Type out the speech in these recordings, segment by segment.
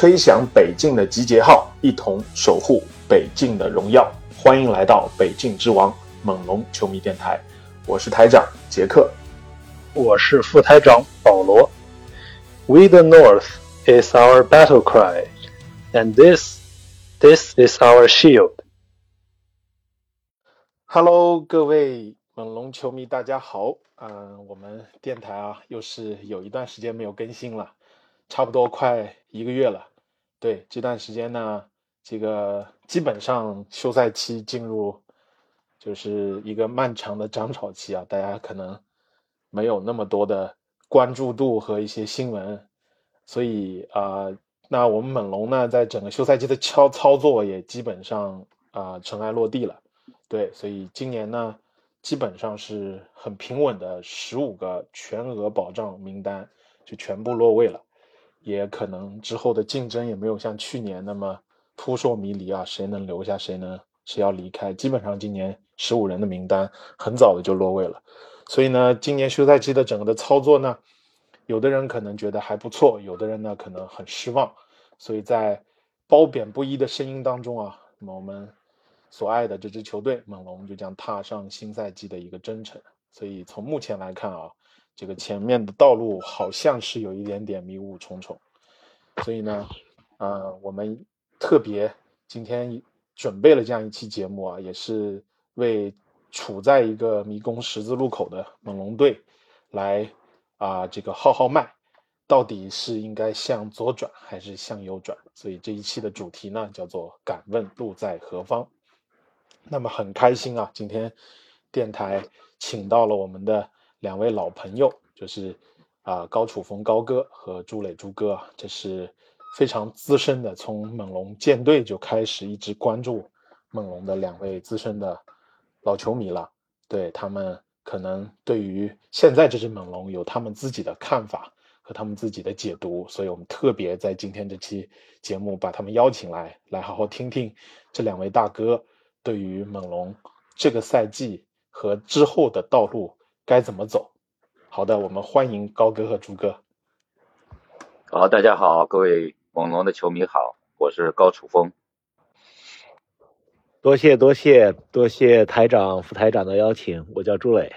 吹响北境的集结号，一同守护北境的荣耀。欢迎来到北境之王猛龙球迷电台，我是台长杰克。我是副台长保罗。We the North is our battle cry, and this, this is our shield. Hello，各位猛龙球迷，大家好。嗯、我们电台啊，又是有一段时间没有更新了，差不多快一个月了。对，这段时间呢，这个基本上休赛期进入就是一个漫长的涨潮期啊，大家可能没有那么多的关注度和一些新闻，所以啊、那我们猛龙呢，在整个休赛期的操操作也基本上啊、尘埃落地了。对，所以今年呢，基本上是很平稳的，十五个全额保障名单就全部落位了，也可能之后的竞争也没有像去年那么扑朔迷离啊，谁能留下，谁能谁要离开，基本上今年十五人的名单很早的就落位了，所以呢，今年休赛期的整个的操作呢，有的人可能觉得还不错，有的人呢可能很失望，所以在褒贬不一的声音当中啊，那么我们所爱的这支球队猛龙就将踏上新赛季的一个征程。所以从目前来看啊，这个前面的道路好像是有一点点迷雾重重。所以呢，呃，我们特别今天准备了这样一期节目啊，也是为处在一个迷宫十字路口的猛龙队来啊、这个号号脉，到底是应该向左转还是向右转？所以这一期的主题呢，叫做“敢问路在何方”。那么很开心啊，今天电台请到了我们的两位老朋友，就是啊、高楚峰高哥和朱磊朱哥，这是非常资深的，从猛龙舰队就开始一直关注猛龙的两位资深的老球迷了。对他们可能对于现在这支猛龙有他们自己的看法和他们自己的解读，所以我们特别在今天这期节目把他们邀请来，来好好听听这两位大哥对于猛龙这个赛季和之后的道路该怎么走。好的，我们欢迎高哥和朱哥。好，大家好，各位猛龙的球迷好，我是高楚峰。多谢多谢多谢台长、副台长的邀请，我叫朱磊。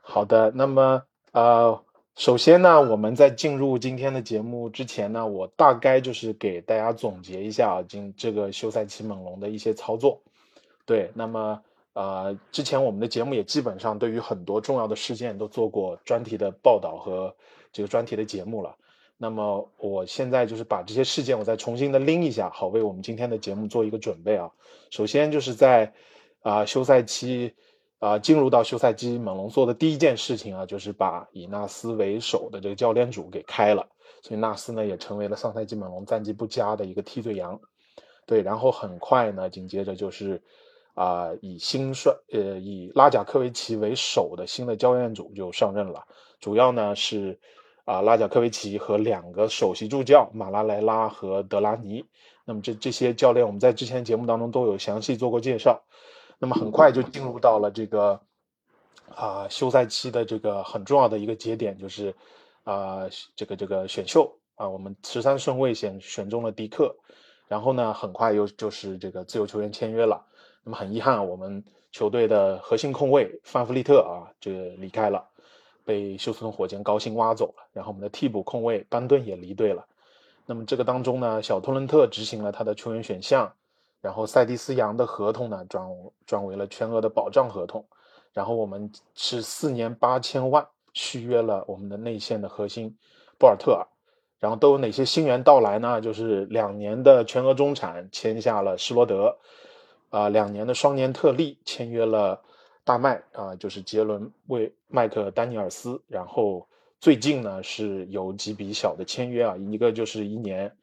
好的，那么呃，首先呢，我们在进入今天的节目之前呢，我大概就是给大家总结一下啊，今这个休赛期猛龙的一些操作。对，那么呃，之前我们的节目也基本上对于很多重要的事件都做过专题的报道和这个专题的节目了。那么我现在就是把这些事件我再重新的拎一下，好为我们今天的节目做一个准备啊。首先就是在啊、休赛期啊、进入到休赛期，猛龙做的第一件事情啊，就是把以纳斯为首的这个教练组给开了，所以纳斯呢也成为了上赛季猛龙战绩不佳的一个替罪羊。对，然后很快呢，紧接着就是啊、以新帅呃以拉贾科维奇为首的新的教练组就上任了，主要呢是啊、拉贾科维奇和两个首席助教马拉莱拉和德拉尼。那么这这些教练我们在之前节目当中都有详细做过介绍。那么很快就进入到了这个啊、休赛期的这个很重要的一个节点，就是啊、这个这个选秀啊，我们十三顺位选选中了迪克，然后呢，很快又就是这个自由球员签约了。那么很遗憾，我们球队的核心控卫范弗利特啊，这离开了，被休斯顿火箭高薪挖走了。然后我们的替补控卫班顿也离队了。那么这个当中呢，小托伦特执行了他的球员选项，然后塞蒂斯杨的合同呢转转为了全额的保障合同，然后我们是四年八千万续约了我们的内线的核心博尔特尔，然后都有哪些新援到来呢？就是两年的全额中产签下了施罗德，啊、两年的双年特例签约了大麦啊，就是杰伦为麦克丹尼尔斯，然后最近呢是有几笔小的签约啊，一个就是一年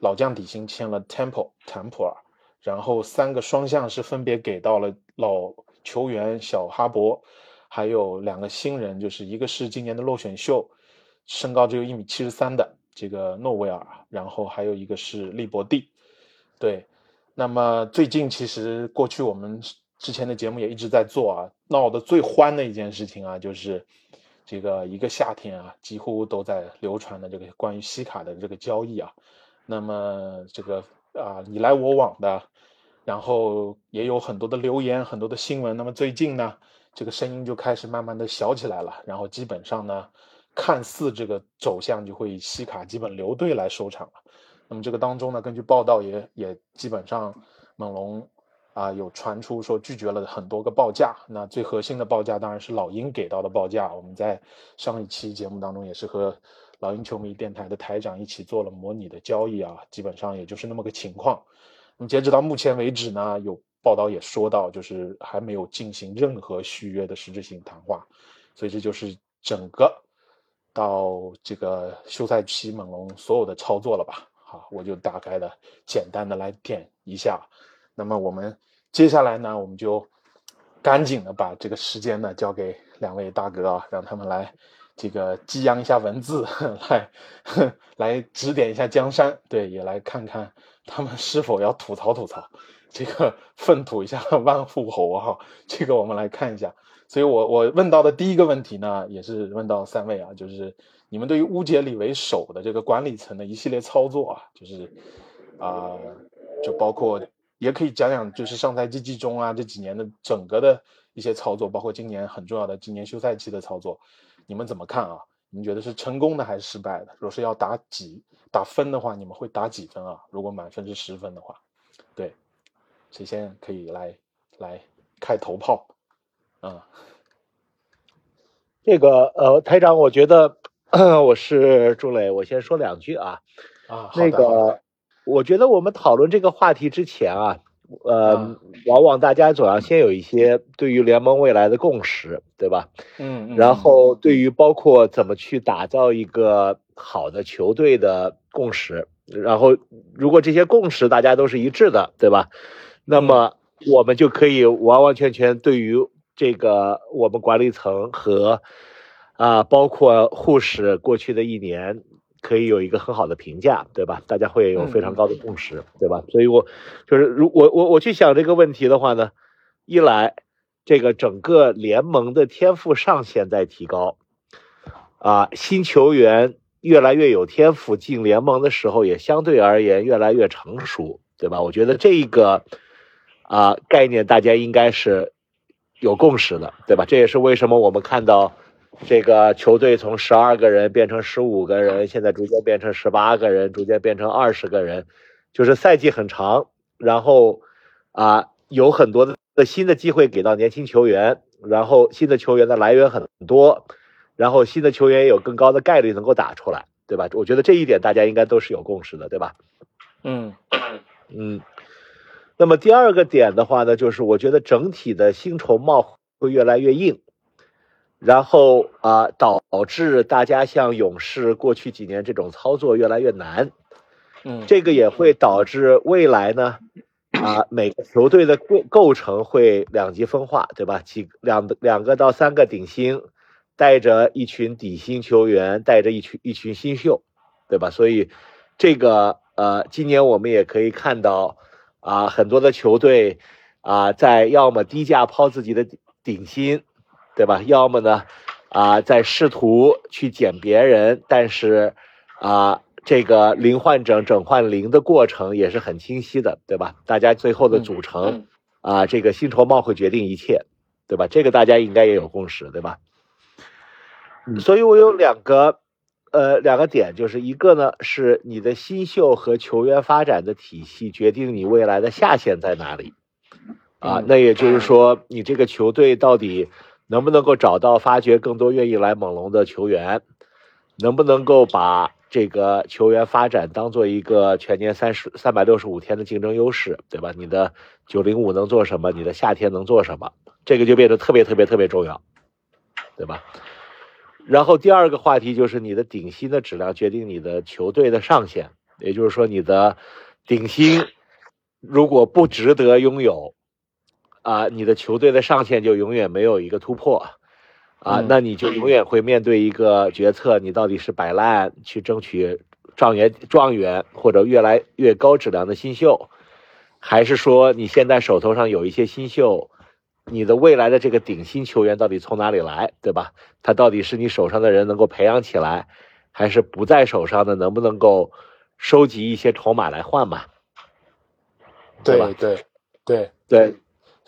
老将底薪签了 Temple 坦普尔，然后三个双向是分别给到了老球员小哈勃，还有两个新人，就是一个是今年的落选秀，身高只有一米七十三的这个诺维尔，然后还有一个是利伯蒂，对。那么最近其实过去我们之前的节目也一直在做啊，闹得最欢的一件事情啊，就是这个一个夏天啊，几乎都在流传的这个关于西卡的这个交易啊。那么这个啊你来我往的，然后也有很多的留言，很多的新闻。那么最近呢，这个声音就开始慢慢的小起来了，然后基本上呢，看似这个走向就会以西卡基本留队来收场了。那么这个当中呢，根据报道也也基本上，猛龙啊有传出说拒绝了很多个报价。那最核心的报价当然是老鹰给到的报价。我们在上一期节目当中也是和老鹰球迷电台的台长一起做了模拟的交易啊，基本上也就是那么个情况。那么截止到目前为止呢，有报道也说到，就是还没有进行任何续约的实质性谈话。所以这就是整个到这个休赛期猛龙所有的操作了吧。好，我就大概的简单的来点一下。那么我们接下来呢，我们就赶紧的把这个时间呢交给两位大哥啊，让他们来这个激扬一下文字，来 来指点一下江山。对，也来看看他们是否要吐槽吐槽，这个粪土一下 万户侯哈。这个我们来看一下。所以我我问到的第一个问题呢，也是问到三位啊，就是。你们对于乌杰里为首的这个管理层的一系列操作啊，就是啊，就包括也可以讲讲，就是上赛季季中啊这几年的整个的一些操作，包括今年很重要的今年休赛期的操作，你们怎么看啊？你们觉得是成功的还是失败的？若是要打几打分的话，你们会打几分啊？如果满分是十分的话，对，谁先可以来来开头炮？啊，这个呃，台长，我觉得。我是朱磊，我先说两句啊。啊，那个，我觉得我们讨论这个话题之前啊，呃，往往大家总要先有一些对于联盟未来的共识，对吧？嗯。然后，对于包括怎么去打造一个好的球队的共识，然后如果这些共识大家都是一致的，对吧？那么我们就可以完完全全对于这个我们管理层和。啊，包括护士过去的一年，可以有一个很好的评价，对吧？大家会有非常高的共识，对吧？所以，我就是如我我我去想这个问题的话呢，一来这个整个联盟的天赋上限在提高，啊，新球员越来越有天赋，进联盟的时候也相对而言越来越成熟，对吧？我觉得这一个啊概念大家应该是有共识的，对吧？这也是为什么我们看到。这个球队从十二个人变成十五个人，现在逐渐变成十八个人，逐渐变成二十个人，就是赛季很长，然后啊有很多的新的机会给到年轻球员，然后新的球员的来源很多，然后新的球员也有更高的概率能够打出来，对吧？我觉得这一点大家应该都是有共识的，对吧？嗯嗯。那么第二个点的话呢，就是我觉得整体的薪酬帽会越来越硬。然后啊，导致大家像勇士过去几年这种操作越来越难，嗯，这个也会导致未来呢，啊，每个球队的构构成会两极分化，对吧？几两两个到三个顶薪，带着一群底薪球员，带着一群一群新秀，对吧？所以这个呃，今年我们也可以看到啊，很多的球队啊，在要么低价抛自己的顶薪。对吧？要么呢，啊，在试图去捡别人，但是，啊，这个零换整、整换零的过程也是很清晰的，对吧？大家最后的组成，啊，这个薪酬帽会决定一切，对吧？这个大家应该也有共识，对吧？所以我有两个，呃，两个点，就是一个呢，是你的新秀和球员发展的体系决定你未来的下限在哪里，啊，那也就是说，你这个球队到底。能不能够找到发掘更多愿意来猛龙的球员？能不能够把这个球员发展当做一个全年三十三百六十五天的竞争优势，对吧？你的九零五能做什么？你的夏天能做什么？这个就变得特别特别特别重要，对吧？然后第二个话题就是你的顶薪的质量决定你的球队的上限，也就是说你的顶薪如果不值得拥有，啊，你的球队的上限就永远没有一个突破，啊，那你就永远会面对一个决策，你到底是摆烂去争取状元状元或者越来越高质量的新秀，还是说你现在手头上有一些新秀？你的未来的这个顶薪球员到底从哪里来，对吧？他到底是你手上的人能够培养起来，还是不在手上的能不能够收集一些筹码来换嘛？对吧？对对对，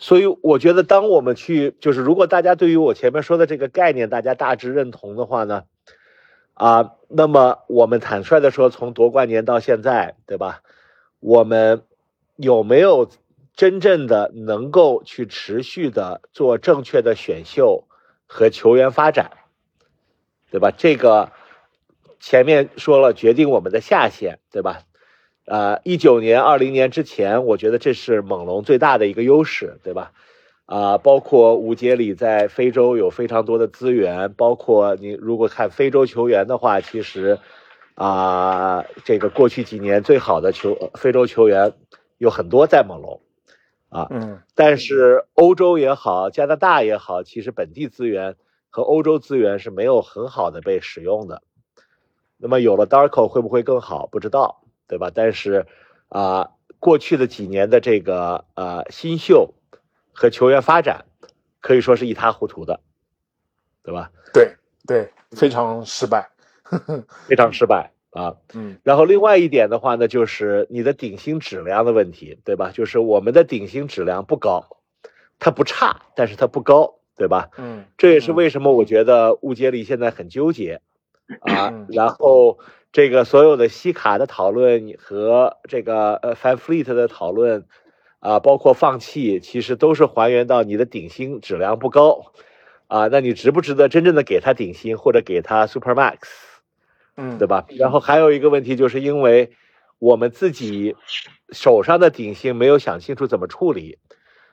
所以我觉得，当我们去就是如果大家对于我前面说的这个概念，大家大致认同的话呢，啊，那么我们坦率的说，从夺冠年到现在，对吧？我们有没有？真正的能够去持续的做正确的选秀和球员发展，对吧？这个前面说了，决定我们的下限，对吧？呃，一九年、二零年之前，我觉得这是猛龙最大的一个优势，对吧？啊，包括吴杰里在非洲有非常多的资源，包括你如果看非洲球员的话，其实啊，这个过去几年最好的球非洲球员有很多在猛龙。啊，嗯，但是欧洲也好，加拿大也好，其实本地资源和欧洲资源是没有很好的被使用的。那么有了 Darko 会不会更好？不知道，对吧？但是啊，过去的几年的这个呃新秀和球员发展可以说是一塌糊涂的，对吧？对对，非常失败，非常失败。啊，嗯，然后另外一点的话呢，就是你的顶薪质量的问题，对吧？就是我们的顶薪质量不高，它不差，但是它不高，对吧？嗯，这也是为什么我觉得乌杰里现在很纠结啊。然后这个所有的西卡的讨论和这个呃 Fan Fleet 的讨论啊，包括放弃，其实都是还原到你的顶薪质量不高啊。那你值不值得真正的给他顶薪或者给他 Super Max？嗯，对吧？然后还有一个问题，就是因为我们自己手上的顶薪没有想清楚怎么处理，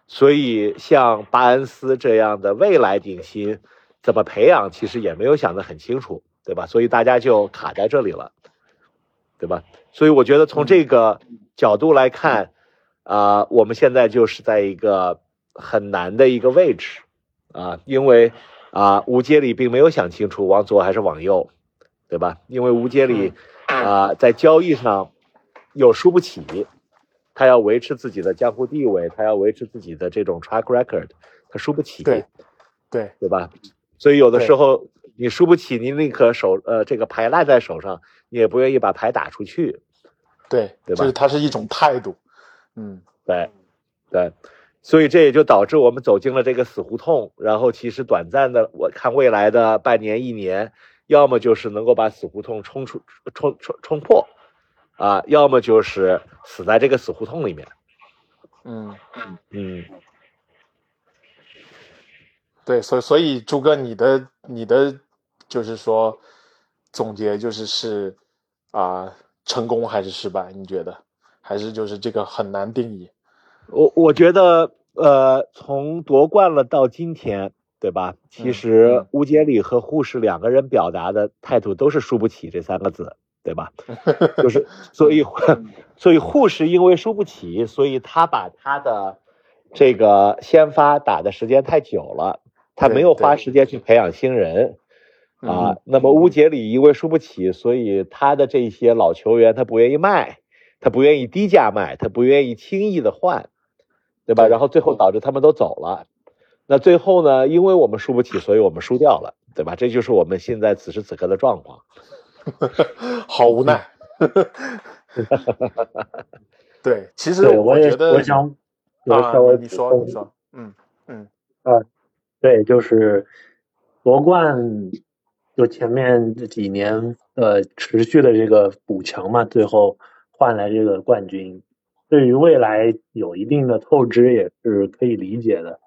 所以像巴恩斯这样的未来顶薪怎么培养，其实也没有想得很清楚，对吧？所以大家就卡在这里了，对吧？所以我觉得从这个角度来看，啊，我们现在就是在一个很难的一个位置啊，因为啊，吴杰里并没有想清楚往左还是往右。对吧？因为吴杰里啊，在交易上又输不起，他要维持自己的江湖地位，他要维持自己的这种 track record，他输不起，对对对吧？所以有的时候你输不起，你宁可手呃这个牌烂在手上，你也不愿意把牌打出去，对对吧？就是它是一种态度，嗯，对对，所以这也就导致我们走进了这个死胡同，然后其实短暂的我看未来的半年一年。要么就是能够把死胡同冲出、冲冲冲破，啊，要么就是死在这个死胡同里面。嗯嗯，对，所以所以朱哥，你的你的就是说总结就是是啊，成功还是失败？你觉得还是就是这个很难定义？我我觉得呃，从夺冠了到今天。对吧？其实吴杰里和护士两个人表达的态度都是输不起这三个字，对吧？就是 所以，所以护士因为输不起，所以他把他的这个先发打的时间太久了，他没有花时间去培养新人啊。那么乌杰里因为输不起，所以他的这些老球员他不愿意卖，他不愿意低价卖，他不愿意轻易的换，对吧？然后最后导致他们都走了。那最后呢？因为我们输不起，所以我们输掉了，对吧？这就是我们现在此时此刻的状况，好无奈。对，其实我觉得，我想啊，稍微你说，你说，嗯嗯啊，对，就是夺冠，就前面这几年呃持续的这个补强嘛，最后换来这个冠军，对于未来有一定的透支也是可以理解的。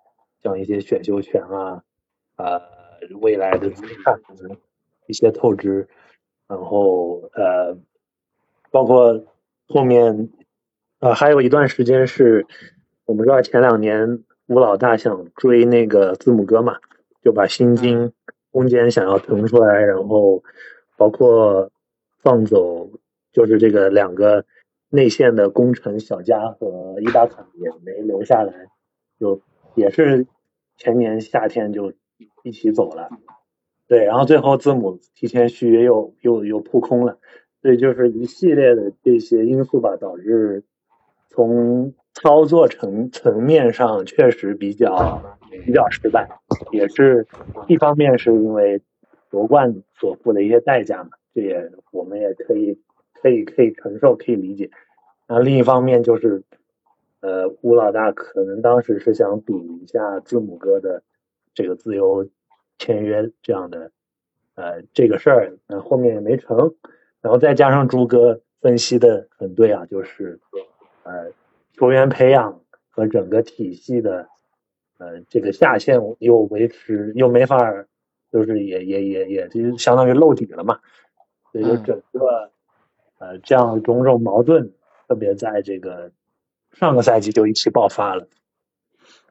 像一些选秀权啊，呃，未来的看一些透支，然后呃，包括后面呃还有一段时间是，我们知道前两年吴老大想追那个字母哥嘛，就把薪金空间想要腾出来，然后包括放走就是这个两个内线的功臣小加和伊达卡也没留下来，就也是前年夏天就一起走了。对，然后最后字母提前续约又又又扑空了，所以就是一系列的这些因素吧，导致从操作层层面上确实比较比较失败，也是一方面是因为夺冠所付的一些代价嘛，这也我们也可以可以可以承受可以理解，那另一方面就是呃吴老大可能当时是想赌一下字母哥的这个自由。签约这样的，呃，这个事儿，呃，后面也没成，然后再加上朱哥分析的很对啊，就是呃，球员培养和整个体系的，呃，这个下限又维持又没法，就是也也也也就相当于露底了嘛，所以就整个呃这样种种矛盾，特别在这个上个赛季就一起爆发了。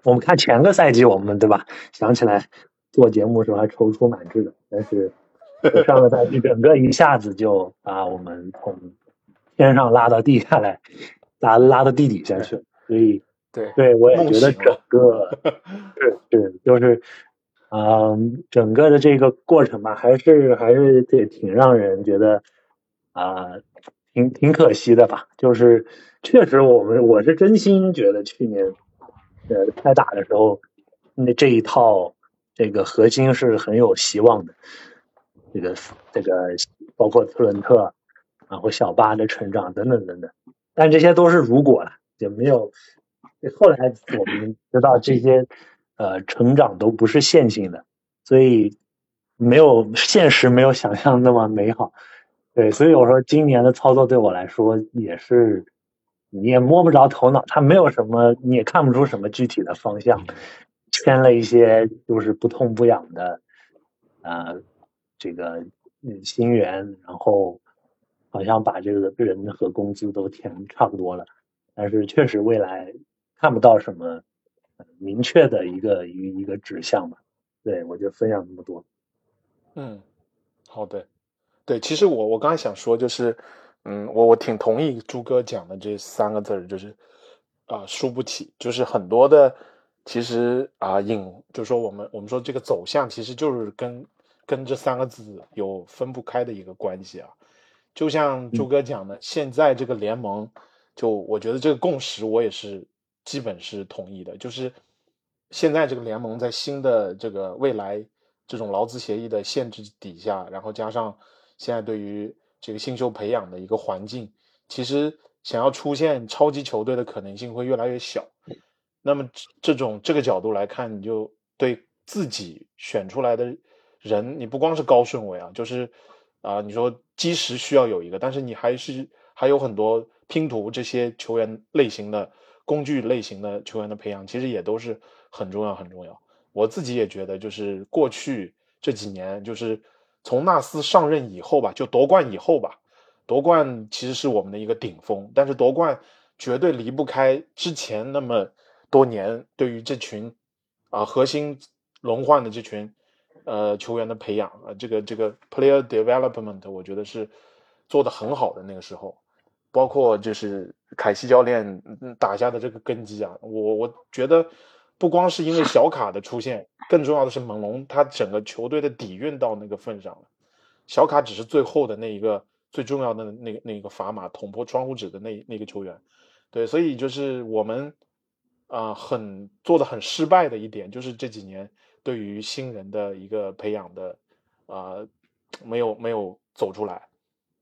我们看前个赛季，我们对吧？想起来。做节目时候还踌躇满志的，但是上个赛季整个一下子就把我们从天上拉到地下来，拉拉到地底下去，所以对对我也觉得整个 是是就是嗯整个的这个过程吧，还是还是挺挺让人觉得啊挺挺可惜的吧，就是确实我们我是真心觉得去年呃开打的时候那这一套。这个核心是很有希望的，这个这个包括特伦特，然后小巴的成长等等等等，但这些都是如果了，也没有后来我们知道这些呃成长都不是线性的，所以没有现实没有想象那么美好，对，所以我说今年的操作对我来说也是你也摸不着头脑，它没有什么你也看不出什么具体的方向。签了一些就是不痛不痒的，呃，这个新员，然后好像把这个人和工资都填差不多了，但是确实未来看不到什么明确的一个一一个指向吧。对我就分享这么多。嗯，好的，对，其实我我刚才想说就是，嗯，我我挺同意朱哥讲的这三个字儿，就是啊，输不起，就是很多的。其实啊，引就是说，我们我们说这个走向，其实就是跟跟这三个字有分不开的一个关系啊。就像朱哥讲的，现在这个联盟，就我觉得这个共识，我也是基本是同意的。就是现在这个联盟在新的这个未来这种劳资协议的限制底下，然后加上现在对于这个新秀培养的一个环境，其实想要出现超级球队的可能性会越来越小。那么这种这个角度来看，你就对自己选出来的人，你不光是高顺位啊，就是啊，你说基石需要有一个，但是你还是还有很多拼图这些球员类型的工具类型的球员的培养，其实也都是很重要很重要。我自己也觉得，就是过去这几年，就是从纳斯上任以后吧，就夺冠以后吧，夺冠其实是我们的一个顶峰，但是夺冠绝对离不开之前那么。多年对于这群啊核心轮换的这群呃球员的培养啊，这个这个 player development，我觉得是做的很好的那个时候，包括就是凯西教练打下的这个根基啊，我我觉得不光是因为小卡的出现，更重要的是猛龙他整个球队的底蕴到那个份上了，小卡只是最后的那一个最重要的那个那个砝码捅破窗户纸的那那个球员，对，所以就是我们。啊，很做的很失败的一点就是这几年对于新人的一个培养的啊，没有没有走出来。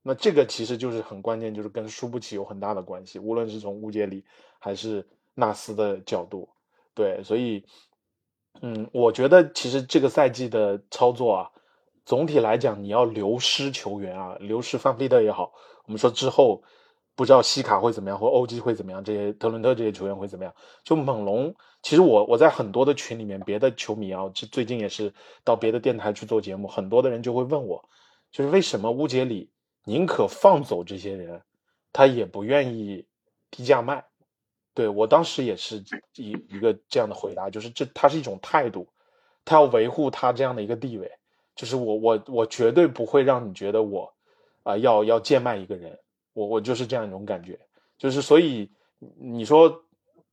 那这个其实就是很关键，就是跟输不起有很大的关系。无论是从乌杰里还是纳斯的角度，对，所以嗯，我觉得其实这个赛季的操作啊，总体来讲你要流失球员啊，流失范弗利特也好，我们说之后。不知道西卡会怎么样，或欧基会怎么样，这些特伦特这些球员会怎么样？就猛龙，其实我我在很多的群里面，别的球迷啊，这最近也是到别的电台去做节目，很多的人就会问我，就是为什么乌杰里宁可放走这些人，他也不愿意低价卖，对我当时也是一一个这样的回答，就是这他是一种态度，他要维护他这样的一个地位，就是我我我绝对不会让你觉得我啊、要要贱卖一个人，我我就是这样一种感觉，就是所以你说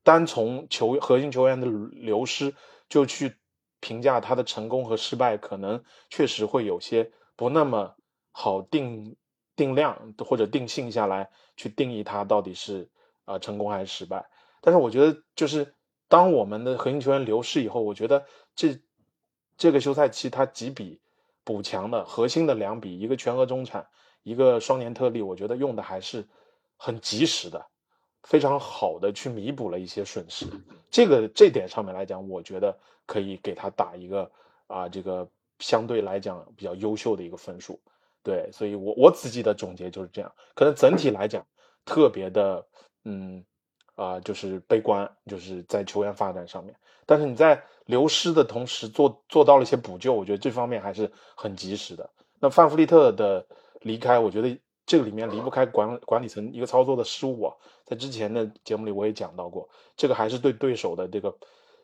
单从球核心球员的流失就去评价他的成功和失败，可能确实会有些不那么好定定量或者定性下来去定义他到底是啊、成功还是失败。但是我觉得，就是当我们的核心球员流失以后，我觉得这这个休赛期他几笔补强的核心的两笔，一个全额中产，一个双年特例，我觉得用的还是很及时的，非常好的去弥补了一些损失。这个这点上面来讲，我觉得可以给他打一个啊，这个相对来讲比较优秀的一个分数。对，所以我我自己的总结就是这样。可能整体来讲，特别的嗯啊、就是悲观，就是在球员发展上面。但是你在流失的同时做做到了一些补救，我觉得这方面还是很及时的。那范弗利特的离开，我觉得这个里面离不开管管理层一个操作的失误啊。在之前的节目里我也讲到过，这个还是对对手的这个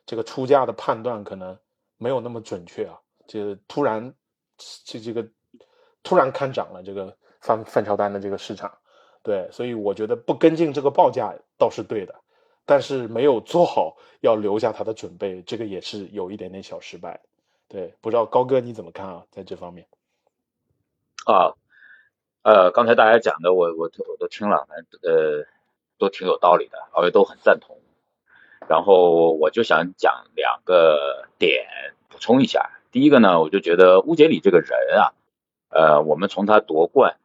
这个出价的判断可能没有那么准确啊。这突然这这个突然看涨了这个范范乔丹的这个市场，对，所以我觉得不跟进这个报价倒是对的，但是没有做好要留下他的准备，这个也是有一点点小失败。对，不知道高哥你怎么看啊？在这方面，啊，呃，刚才大家讲的我我我都听了，呃都挺有道理的，我也都很赞同。然后我就想讲两个点补充一下。第一个呢，我就觉得乌杰里这个人啊，呃，我们从他夺冠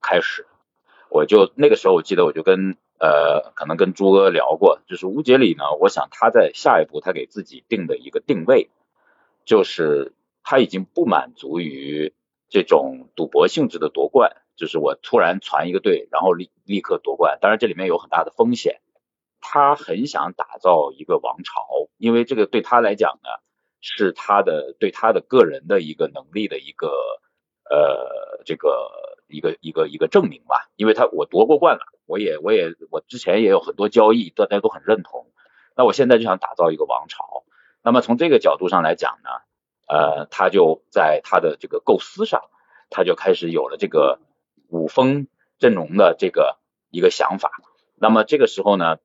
开始，我就那个时候我记得我就跟呃可能跟朱哥聊过，就是乌杰里呢，我想他在下一步他给自己定的一个定位，就是他已经不满足于这种赌博性质的夺冠，就是我突然传一个队，然后立立刻夺冠，当然这里面有很大的风险。他很想打造一个王朝，因为这个对他来讲呢，是他的对他的个人的一个能力的一个呃这个一个一个一个证明吧。因为他我夺过冠了，我也我也我之前也有很多交易，大家都很认同。那我现在就想打造一个王朝。那么从这个角度上来讲呢，呃，他就在他的这个构思上，他就开始有了这个五峰阵容的这个一个想法。那么这个时候呢，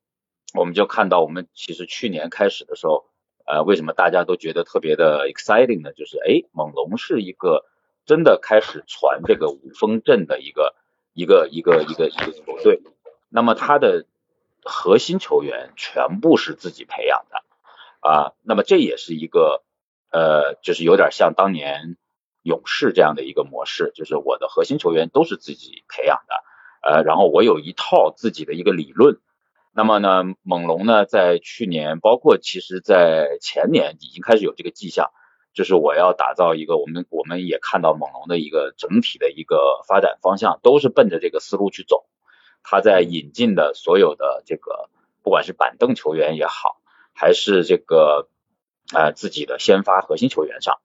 我们就看到，我们其实去年开始的时候，呃，为什么大家都觉得特别的 exciting 呢？就是哎，猛龙是一个真的开始传这个五峰阵的一个一个一个一个一个球队。那么他的核心球员全部是自己培养的啊，那么这也是一个呃，就是有点像当年勇士这样的一个模式，就是我的核心球员都是自己培养的，呃，然后我有一套自己的一个理论。那么呢，猛龙呢，在去年，包括其实在前年，已经开始有这个迹象，就是我要打造一个，我们我们也看到猛龙的一个整体的一个发展方向，都是奔着这个思路去走。他在引进的所有的这个，不管是板凳球员也好，还是这个呃自己的先发核心球员上，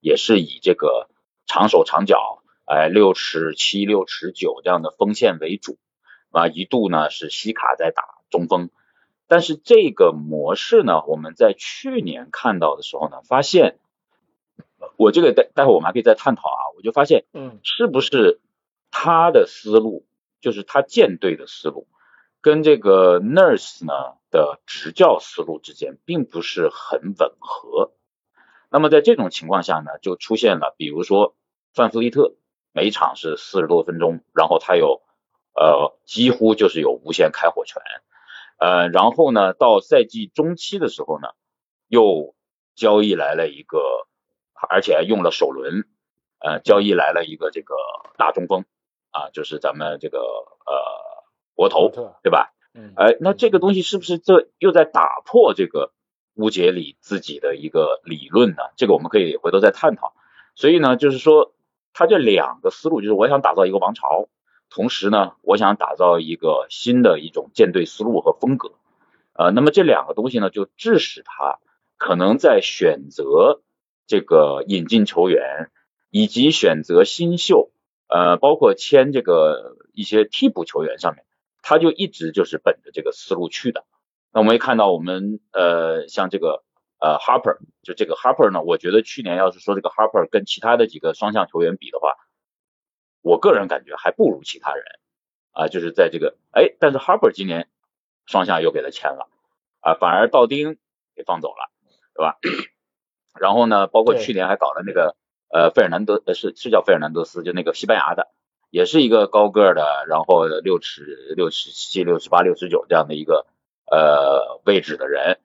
也是以这个长手长脚，哎六尺七、六尺九这样的锋线为主。啊，一度呢是西卡在打中锋，但是这个模式呢，我们在去年看到的时候呢，发现我这个待待会我们还可以再探讨啊，我就发现，嗯，是不是他的思路，就是他舰队的思路，跟这个 Nurse 呢的执教思路之间并不是很吻合。那么在这种情况下呢，就出现了，比如说范弗利特每场是四十多分钟，然后他有。呃，几乎就是有无限开火权，呃，然后呢，到赛季中期的时候呢，又交易来了一个，而且用了首轮，呃，交易来了一个这个大中锋，啊，就是咱们这个呃国头，对吧？嗯，哎，那这个东西是不是这又在打破这个乌杰里自己的一个理论呢？这个我们可以回头再探讨。所以呢，就是说他这两个思路，就是我想打造一个王朝。同时呢，我想打造一个新的一种舰队思路和风格，呃，那么这两个东西呢，就致使他可能在选择这个引进球员以及选择新秀，呃，包括签这个一些替补球员上面，他就一直就是本着这个思路去的。那我们也看到我们呃像这个呃 Harper，就这个 Harper 呢，我觉得去年要是说这个 Harper 跟其他的几个双向球员比的话，我个人感觉还不如其他人啊，就是在这个哎，但是 Harper 今年双向又给他签了啊，反而道丁给放走了，对吧？然后呢，包括去年还搞了那个呃费尔南德呃是是叫费尔南德斯，就那个西班牙的，也是一个高个的，然后六尺六尺七、六尺八、六尺九这样的一个呃位置的人，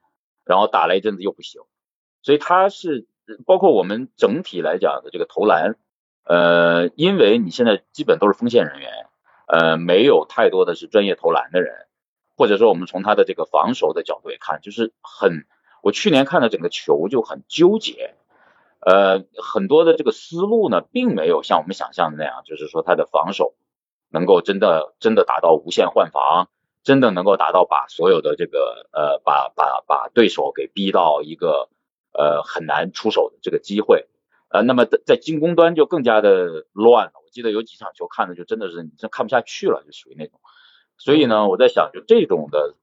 然后打了一阵子又不行，所以他是包括我们整体来讲的这个投篮，呃，因为你现在基本都是锋线人员，呃，没有太多的是专业投篮的人，或者说我们从他的这个防守的角度来看，就是很。我去年看的整个球就很纠结，呃，很多的这个思路呢，并没有像我们想象的那样，就是说他的防守能够真的真的达到无限换防，真的能够达到把所有的这个呃把把把对手给逼到一个呃很难出手的这个机会，呃，那么在在进攻端就更加的乱了。我记得有几场球看的就真的是你真看不下去了，就属于那种。所以呢，我在想，就这种的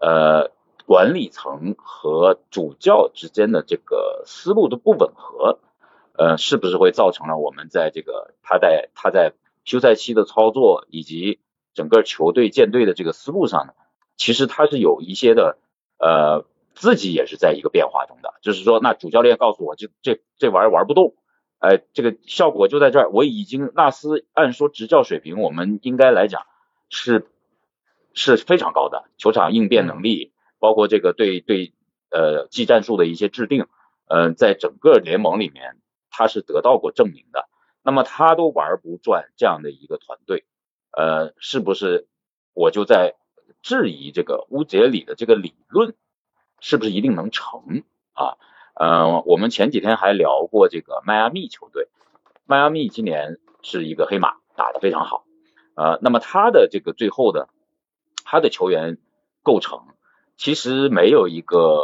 呃。管理层和主教之间的这个思路的不吻合，呃，是不是会造成了我们在这个他在他在休赛期的操作以及整个球队建队的这个思路上呢？其实他是有一些的，呃，自己也是在一个变化中的。就是说，那主教练告诉我，这这这玩意儿玩不动，哎，这个效果就在这儿。我已经纳斯按说执教水平，我们应该来讲是是非常高的，球场应变能力。包括这个对对呃技战术的一些制定，嗯，在整个联盟里面，他是得到过证明的。那么他都玩不转这样的一个团队，呃，是不是我就在质疑这个乌杰里的这个理论是不是一定能成啊？嗯，我们前几天还聊过这个迈阿密球队，迈阿密今年是一个黑马，打得非常好，呃，那么他的这个最后的他的球员构成。其实没有一个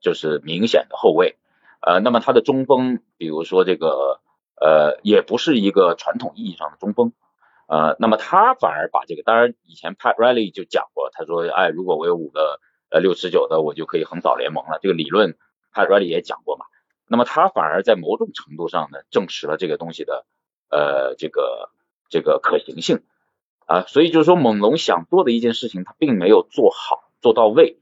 就是明显的后卫，呃，那么他的中锋，比如说这个，呃，也不是一个传统意义上的中锋，呃，那么他反而把这个，当然以前 Pat Riley 就讲过，他说，哎，如果我有五个呃六十九的，我就可以横扫联盟了，这个理论 Pat Riley 也讲过嘛，那么他反而在某种程度上呢，证实了这个东西的呃这个这个可行性。啊，所以就是说猛龙想做的一件事情，他并没有做好。做到位，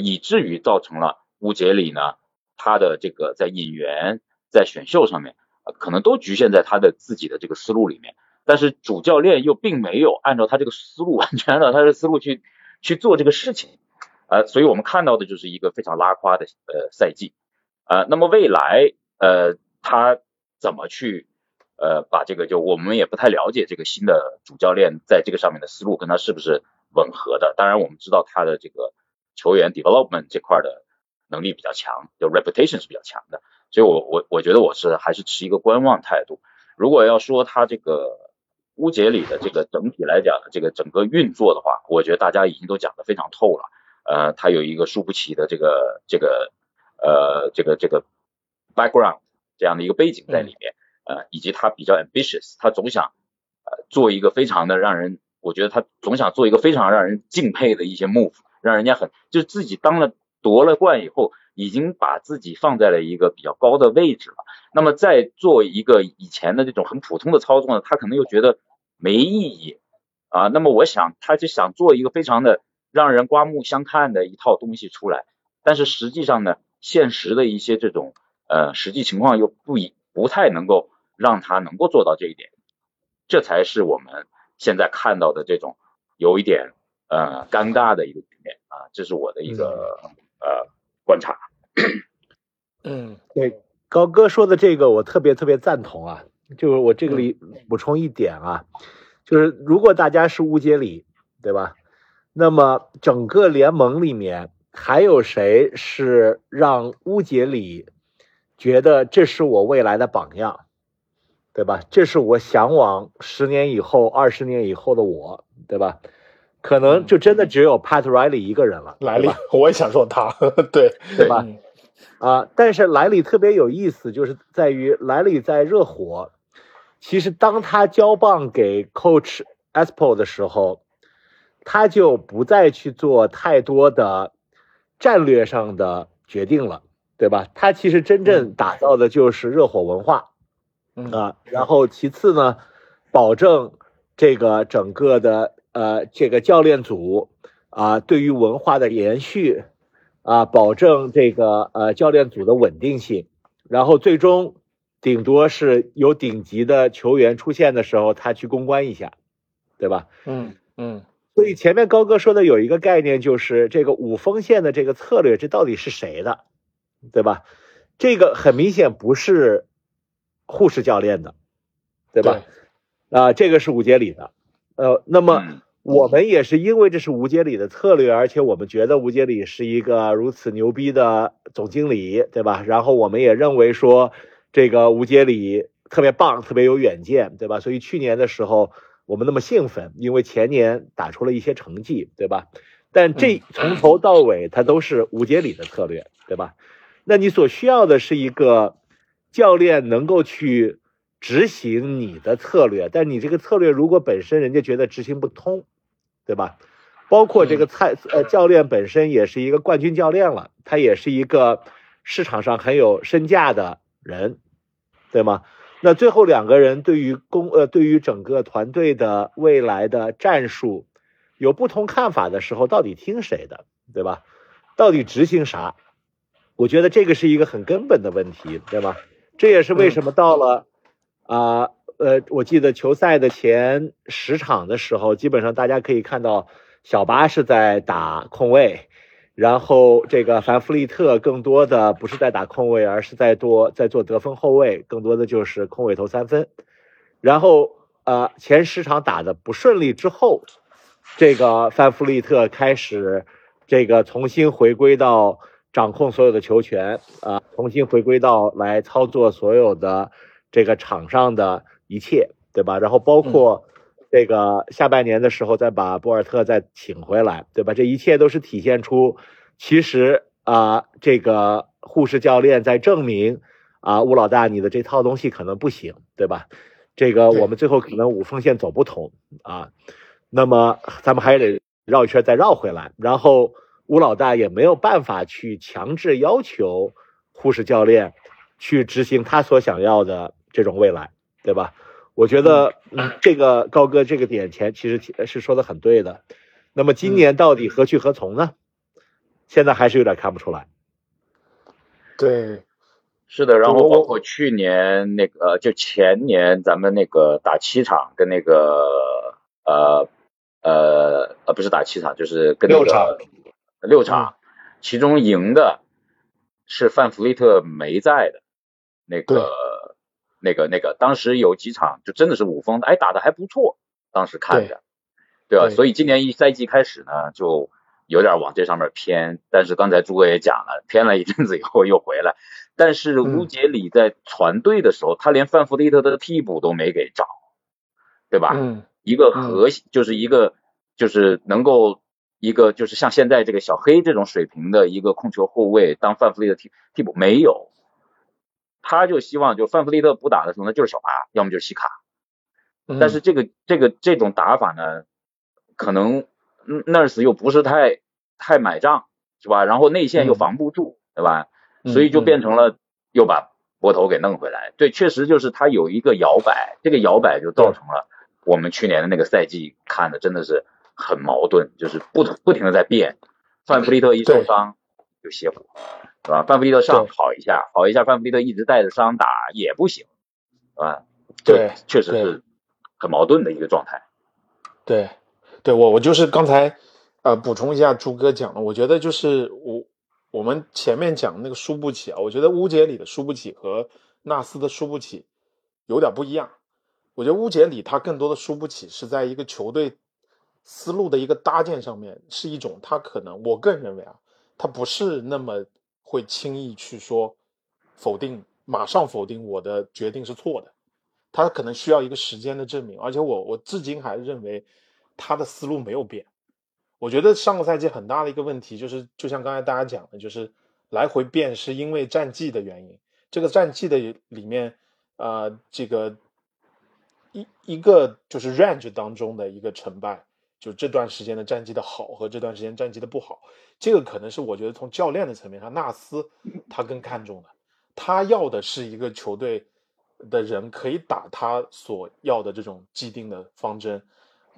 以至于造成了乌杰里呢，他的这个在引援、在选秀上面，可能都局限在他的自己的这个思路里面，但是主教练又并没有按照他这个思路，完全按照他的思路去去做这个事情，呃，所以我们看到的就是一个非常拉胯的呃赛季，呃，那么未来呃他怎么去呃把这个就我们也不太了解这个新的主教练在这个上面的思路跟他是不是。吻合的，当然我们知道他的这个球员 development 这块的能力比较强，就 reputation 是比较强的，所以我我我觉得我是还是持一个观望态度。如果要说他这个乌杰里的这个整体来讲这个整个运作的话，我觉得大家已经都讲得非常透了。呃，他有一个输不起的这个这个呃这个这个 background 这样的一个背景在里面，呃，以及他比较 ambitious，他总想呃做一个非常的让人。我觉得他总想做一个非常让人敬佩的一些 move，让人家很就是自己当了夺了冠以后，已经把自己放在了一个比较高的位置了。那么再做一个以前的这种很普通的操作呢，他可能又觉得没意义啊。那么我想他就想做一个非常的让人刮目相看的一套东西出来，但是实际上呢，现实的一些这种呃实际情况又不一不太能够让他能够做到这一点，这才是我们。现在看到的这种有一点呃尴尬的一个局面啊，这是我的一个呃观察。嗯，对，高哥说的这个我特别特别赞同啊。就是我这个里补充一点啊，就是如果大家是乌杰里，对吧？那么整个联盟里面还有谁是让乌杰里觉得这是我未来的榜样？对吧？这是我向往十年以后、二十年以后的我，对吧？可能就真的只有 Pat Riley 一个人了。莱利，我也想说他，对对吧？啊，但是莱利特别有意思，就是在于莱利在热火，其实当他交棒给 Coach Espo 的时候，他就不再去做太多的战略上的决定了，对吧？他其实真正打造的就是热火文化，嗯啊，然后其次呢，保证这个整个的呃这个教练组啊对于文化的延续啊，保证这个呃教练组的稳定性，然后最终顶多是有顶级的球员出现的时候，他去公关一下，对吧？嗯嗯所以前面高哥说的有一个概念，就是这个五锋线的这个策略，这到底是谁的，对吧？这个很明显不是护士教练的，对吧？啊、这个是吴杰里的。呃，那么嗯我们也是因为这是吴杰里的策略，而且我们觉得吴杰里是一个如此牛逼的总经理，对吧？然后我们也认为说这个吴杰里特别棒，特别有远见，对吧？所以去年的时候我们那么兴奋，因为前年打出了一些成绩，对吧？但这从头到尾它都是吴杰里的策略，对吧？那你所需要的是一个教练能够去执行你的策略，但你这个策略如果本身人家觉得执行不通，对吧？包括这个蔡呃教练本身也是一个冠军教练了，他也是一个市场上很有身价的人，对吗？那最后两个人对于公呃对于整个团队的未来的战术有不同看法的时候，到底听谁的，对吧？到底执行啥？我觉得这个是一个很根本的问题，对吗？这也是为什么到了啊呃我记得球赛的前十场的时候，基本上大家可以看到小巴是在打控卫，然后这个凡弗利特更多的不是在打控卫，而是在多在做得分后卫，更多的就是空位投三分。然后呃前十场打的不顺利之后，这个范弗利特开始这个重新回归到掌控所有的球权啊、重新回归到来操作所有的这个场上的一切，对吧？然后包括这个下半年的时候再把博尔特再请回来，对吧？这一切都是体现出其实啊、这个护士教练在证明啊，吴老大你的这套东西可能不行，对吧？这个我们最后可能五锋线走不通啊，那么咱们还得绕一圈再绕回来，然后吴老大也没有办法去强制要求护士教练去执行他所想要的这种未来，对吧？我觉得，嗯，这个高哥这个点前其实是说的很对的。那么今年到底何去何从呢？现在还是有点看不出来。对，是的，然后包括去年那个，就前年咱们那个打七场，跟那个呃呃呃不是打七场，就是跟那六场个六场，其中赢的是范弗利特没在的，那个那个那个，当时有几场就真的是五封，哎打的还不错，当时看着，对吧？对所以今年一赛季开始呢，就有点往这上面偏，但是刚才朱哥也讲了，偏了一阵子以后又回来。但是嗯乌杰里在传队的时候，他连范弗利特的替补都没给找，对吧？嗯一个核心、就是一个就是能够一个就是像现在这个小黑这种水平的一个控球后卫当范弗利特替替补没有，他就希望就范弗利特不打的时候呢，就是小巴，要么就是西卡。嗯，但是这个这个这种打法呢，可能嗯 Nurse 又不是太太买账，是吧？然后内线又嗯防不住，对吧？嗯所以就嗯变成了又把博头给弄回来。对，确实就是他有一个摇摆，这个摇摆就造成了我们去年的那个赛季看的真的是很矛盾，就是不不停的在变。范弗利特一受伤就歇火，是吧？范弗利特上对好一下，好一下，范弗利特一直带着伤打也不行，是吧？这对对确实是很矛盾的一个状态。对，对我我就是刚才呃补充一下朱哥讲的，我觉得就是我我们前面讲那个输不起啊，我觉得乌杰里的输不起和纳斯的输不起有点不一样。我觉得乌杰里他更多的输不起是在一个球队思路的一个搭建上面，是一种他可能我个人认为啊，他不是那么会轻易去说否定，马上否定我的决定是错的。他可能需要一个时间的证明，而且我我至今还认为他的思路没有变。我觉得上个赛季很大的一个问题就是，就像刚才大家讲的，就是来回变是因为战绩的原因。这个战绩的里面，呃，这个一一个就是 range 当中的一个成败，就这段时间的战绩的好和这段时间战绩的不好，这个可能是我觉得从教练的层面上，纳斯他更看重的，他要的是一个球队的人可以打他所要的这种既定的方针，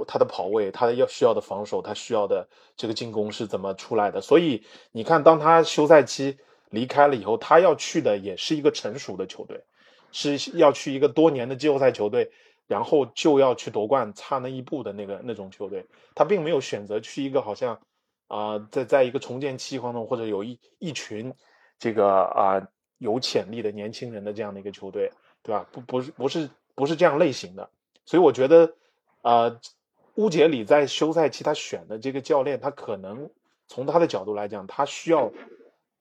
他的跑位，他的要需要的防守，他需要的这个进攻是怎么出来的。所以你看，当他休赛期离开了以后，他要去的也是一个成熟的球队，是要去一个多年的季后赛球队。然后就要去夺冠，差那一步的那个那种球队，他并没有选择去一个好像啊，在在一个重建期当中，或者有一一群这个啊有潜力的年轻人的这样的一个球队，对吧？不不是不是不是这样类型的，所以我觉得啊，乌杰里在休赛期他选的这个教练，他可能从他的角度来讲，他需要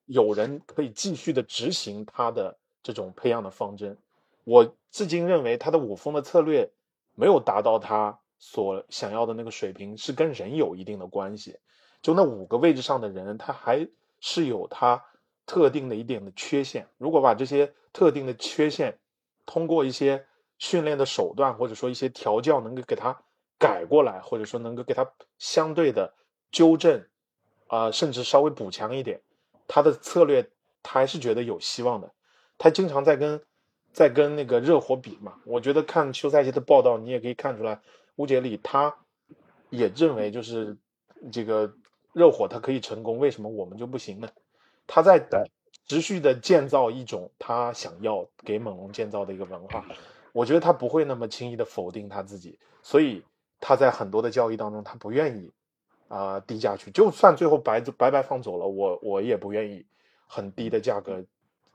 有人可以继续的执行他的这种培养的方针。我至今认为他的五峰的策略没有达到他所想要的那个水平，是跟人有一定的关系。就那五个位置上的人，他还是有他特定的一点的缺陷。如果把这些特定的缺陷通过一些训练的手段，或者说一些调教，能够给他改过来，或者说能够给他相对的纠正，啊，甚至稍微补强一点，他的策略他还是觉得有希望的。他经常在跟。在跟那个热火比嘛，我觉得看休赛期的报道，你也可以看出来，乌杰里他也认为就是这个热火他可以成功，为什么我们就不行呢？他在持续的建造一种他想要给猛龙建造的一个文化，我觉得他不会那么轻易的否定他自己，所以他在很多的交易当中，他不愿意啊低价去，就算最后白白白放走了，我我也不愿意很低的价格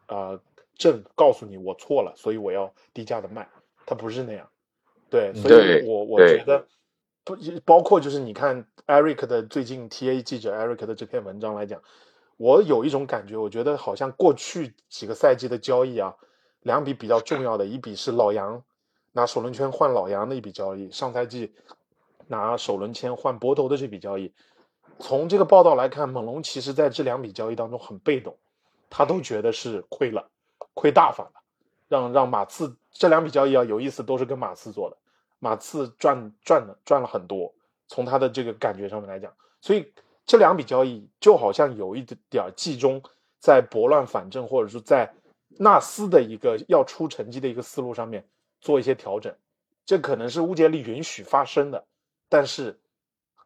啊。正告诉你我错了，所以我要低价的卖，他不是那样，对，所以我我觉得不包括就是你看 Eric 的最近 TA 记者 Eric 的这篇文章来讲，我有一种感觉，我觉得好像过去几个赛季的交易啊，两笔比较重要的，一笔是老杨拿首轮签换老杨的一笔交易，上赛季拿首轮签换博头的这笔交易，从这个报道来看，猛龙其实在这两笔交易当中很被动，他都觉得是亏了。亏大发了，让让马刺这两笔交易啊有意思，都是跟马刺做的，马刺赚赚了赚了很多，从他的这个感觉上面来讲，所以这两笔交易就好像有一点点季中在拨乱反正，或者说在纳斯的一个要出成绩的一个思路上面做一些调整，这可能是乌杰利允许发生的，但是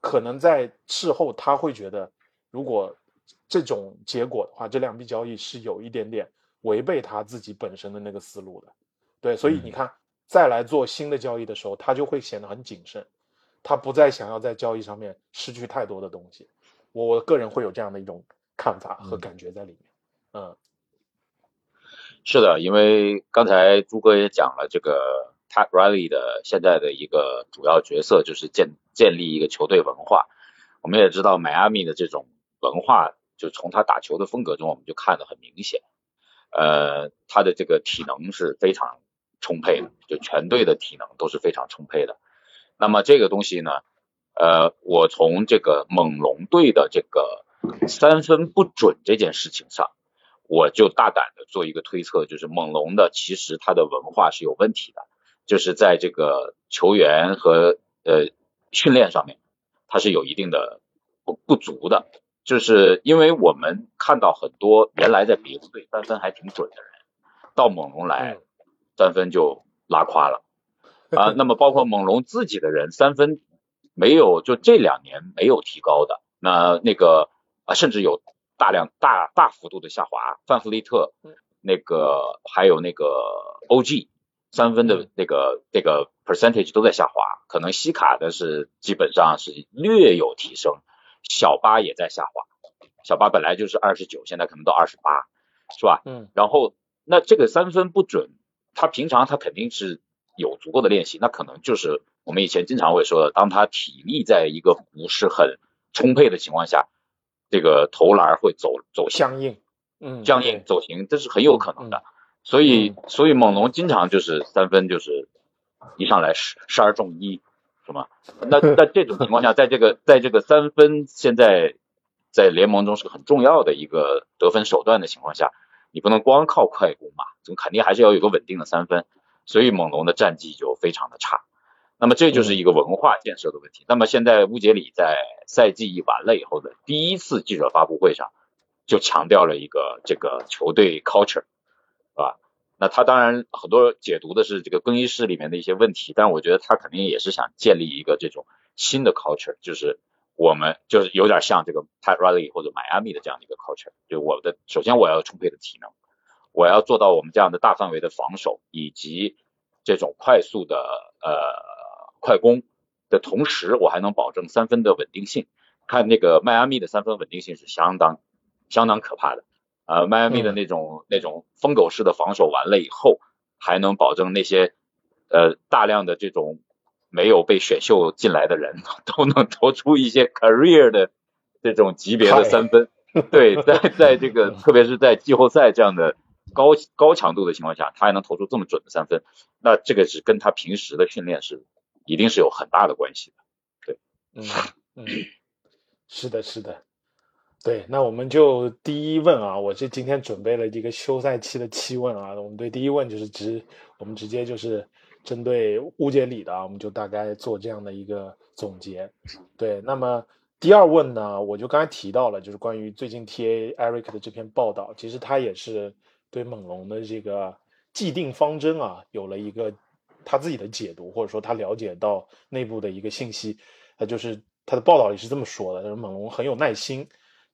可能在事后他会觉得，如果这种结果的话，这两笔交易是有一点点。违背他自己本身的那个思路的，对，所以你看，再来做新的交易的时候，他就会显得很谨慎，他不再想要在交易上面失去太多的东西。我我个人会有这样的一种看法和感觉在里面。嗯，是的，因为刚才朱哥也讲了，这个 Tad Riley 的现在的一个主要角色就是建建立一个球队文化。我们也知道迈阿密的这种文化，就从他打球的风格中，我们就看得很明显。呃，他的这个体能是非常充沛的，就全队的体能都是非常充沛的。那么这个东西呢，呃，我从这个猛龙队的这个三分不准这件事情上，我就大胆的做一个推测，就是猛龙的其实他的文化是有问题的，就是在这个球员和呃训练上面，他是有一定的不不足的。就是因为我们看到很多原来在别的队三分还挺准的人，到猛龙来三分就拉垮了 啊。那么包括猛龙自己的人三分没有，就这两年没有提高的。那那个啊，甚至有大量大大幅度的下滑。范弗利特那个还有那个 OG 三分的那个那个 percentage 都在下滑，可能西卡的是基本上是略有提升。小巴也在下滑，小巴本来就是二十九，现在可能到二十八，是吧？嗯。然后那这个三分不准，他平常他肯定是有足够的练习，那可能就是我们以前经常会说的，当他体力在一个不是很充沛的情况下，这个投篮会走走僵硬，嗯，僵硬走形，这是很有可能的。所以所以猛龙经常就是三分就是一上来十十二中一。是吗？那那这种情况下，在这个在这个三分现在在联盟中是个很重要的一个得分手段的情况下，你不能光靠快攻嘛，总肯定还是要有个稳定的三分。所以猛龙的战绩就非常的差。那么这就是一个文化建设的问题。那么现在乌杰里在赛季一完了以后的第一次记者发布会上，就强调了一个这个球队 culture，是吧？那他当然很多解读的是这个更衣室里面的一些问题，但我觉得他肯定也是想建立一个这种新的 culture，就是我们就是有点像这个 Pat Riley 或者迈阿密的这样的一个 culture，就我的首先我要充沛的体能，我要做到我们这样的大范围的防守以及这种快速的呃。快攻的同时，我还能保证三分的稳定性。看那个迈阿密的三分稳定性是相当相当可怕的。呃，迈阿密的那种那种疯狗式的防守完了以后，还能保证那些呃大量的这种没有被选秀进来的人 都能投出一些 career 的这种级别的三分。对，在在这个特别是在季后赛这样的高高强度的情况下，他还能投出这么准的三分，那这个是跟他平时的训练是。一定是有很大的关系的，对，嗯嗯，是的，是的，对，那我们就第一问啊，我这今天准备了一个休赛期的七问啊，我们对第一问就是直，我们直接就是针对乌杰里的啊，我们就大概做这样的一个总结，对，那么第二问呢，我就刚才提到了，就是关于最近 T A Eric 的这篇报道，其实他也是对猛龙的这个既定方针啊，有了一个。他自己的解读，或者说他了解到内部的一个信息，他就是他的报道里是这么说的：，他说猛龙很有耐心，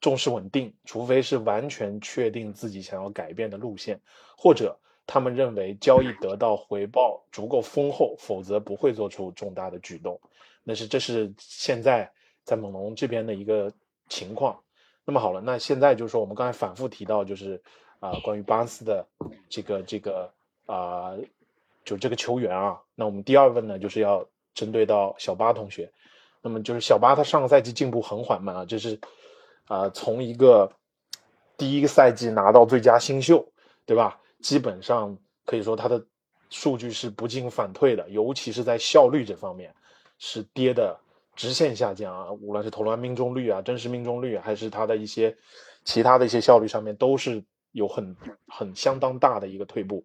重视稳定，除非是完全确定自己想要改变的路线，或者他们认为交易得到回报足够丰厚，否则不会做出重大的举动。那是这是现在在猛龙这边的一个情况。那么好了，那现在就是说我们刚才反复提到，就是啊，关于巴斯的这个这个啊。就这个球员啊，那我们第二问呢，就是要针对到小巴同学。那么就是小巴他上个赛季进步很缓慢啊，就是啊从一个第一个赛季拿到最佳新秀，对吧？基本上可以说他的数据是不进反退的，尤其是在效率这方面是跌的直线下降啊。无论是投篮命中率啊、真实命中率，还是他的一些其他的一些效率上面，都是有很很相当大的一个退步。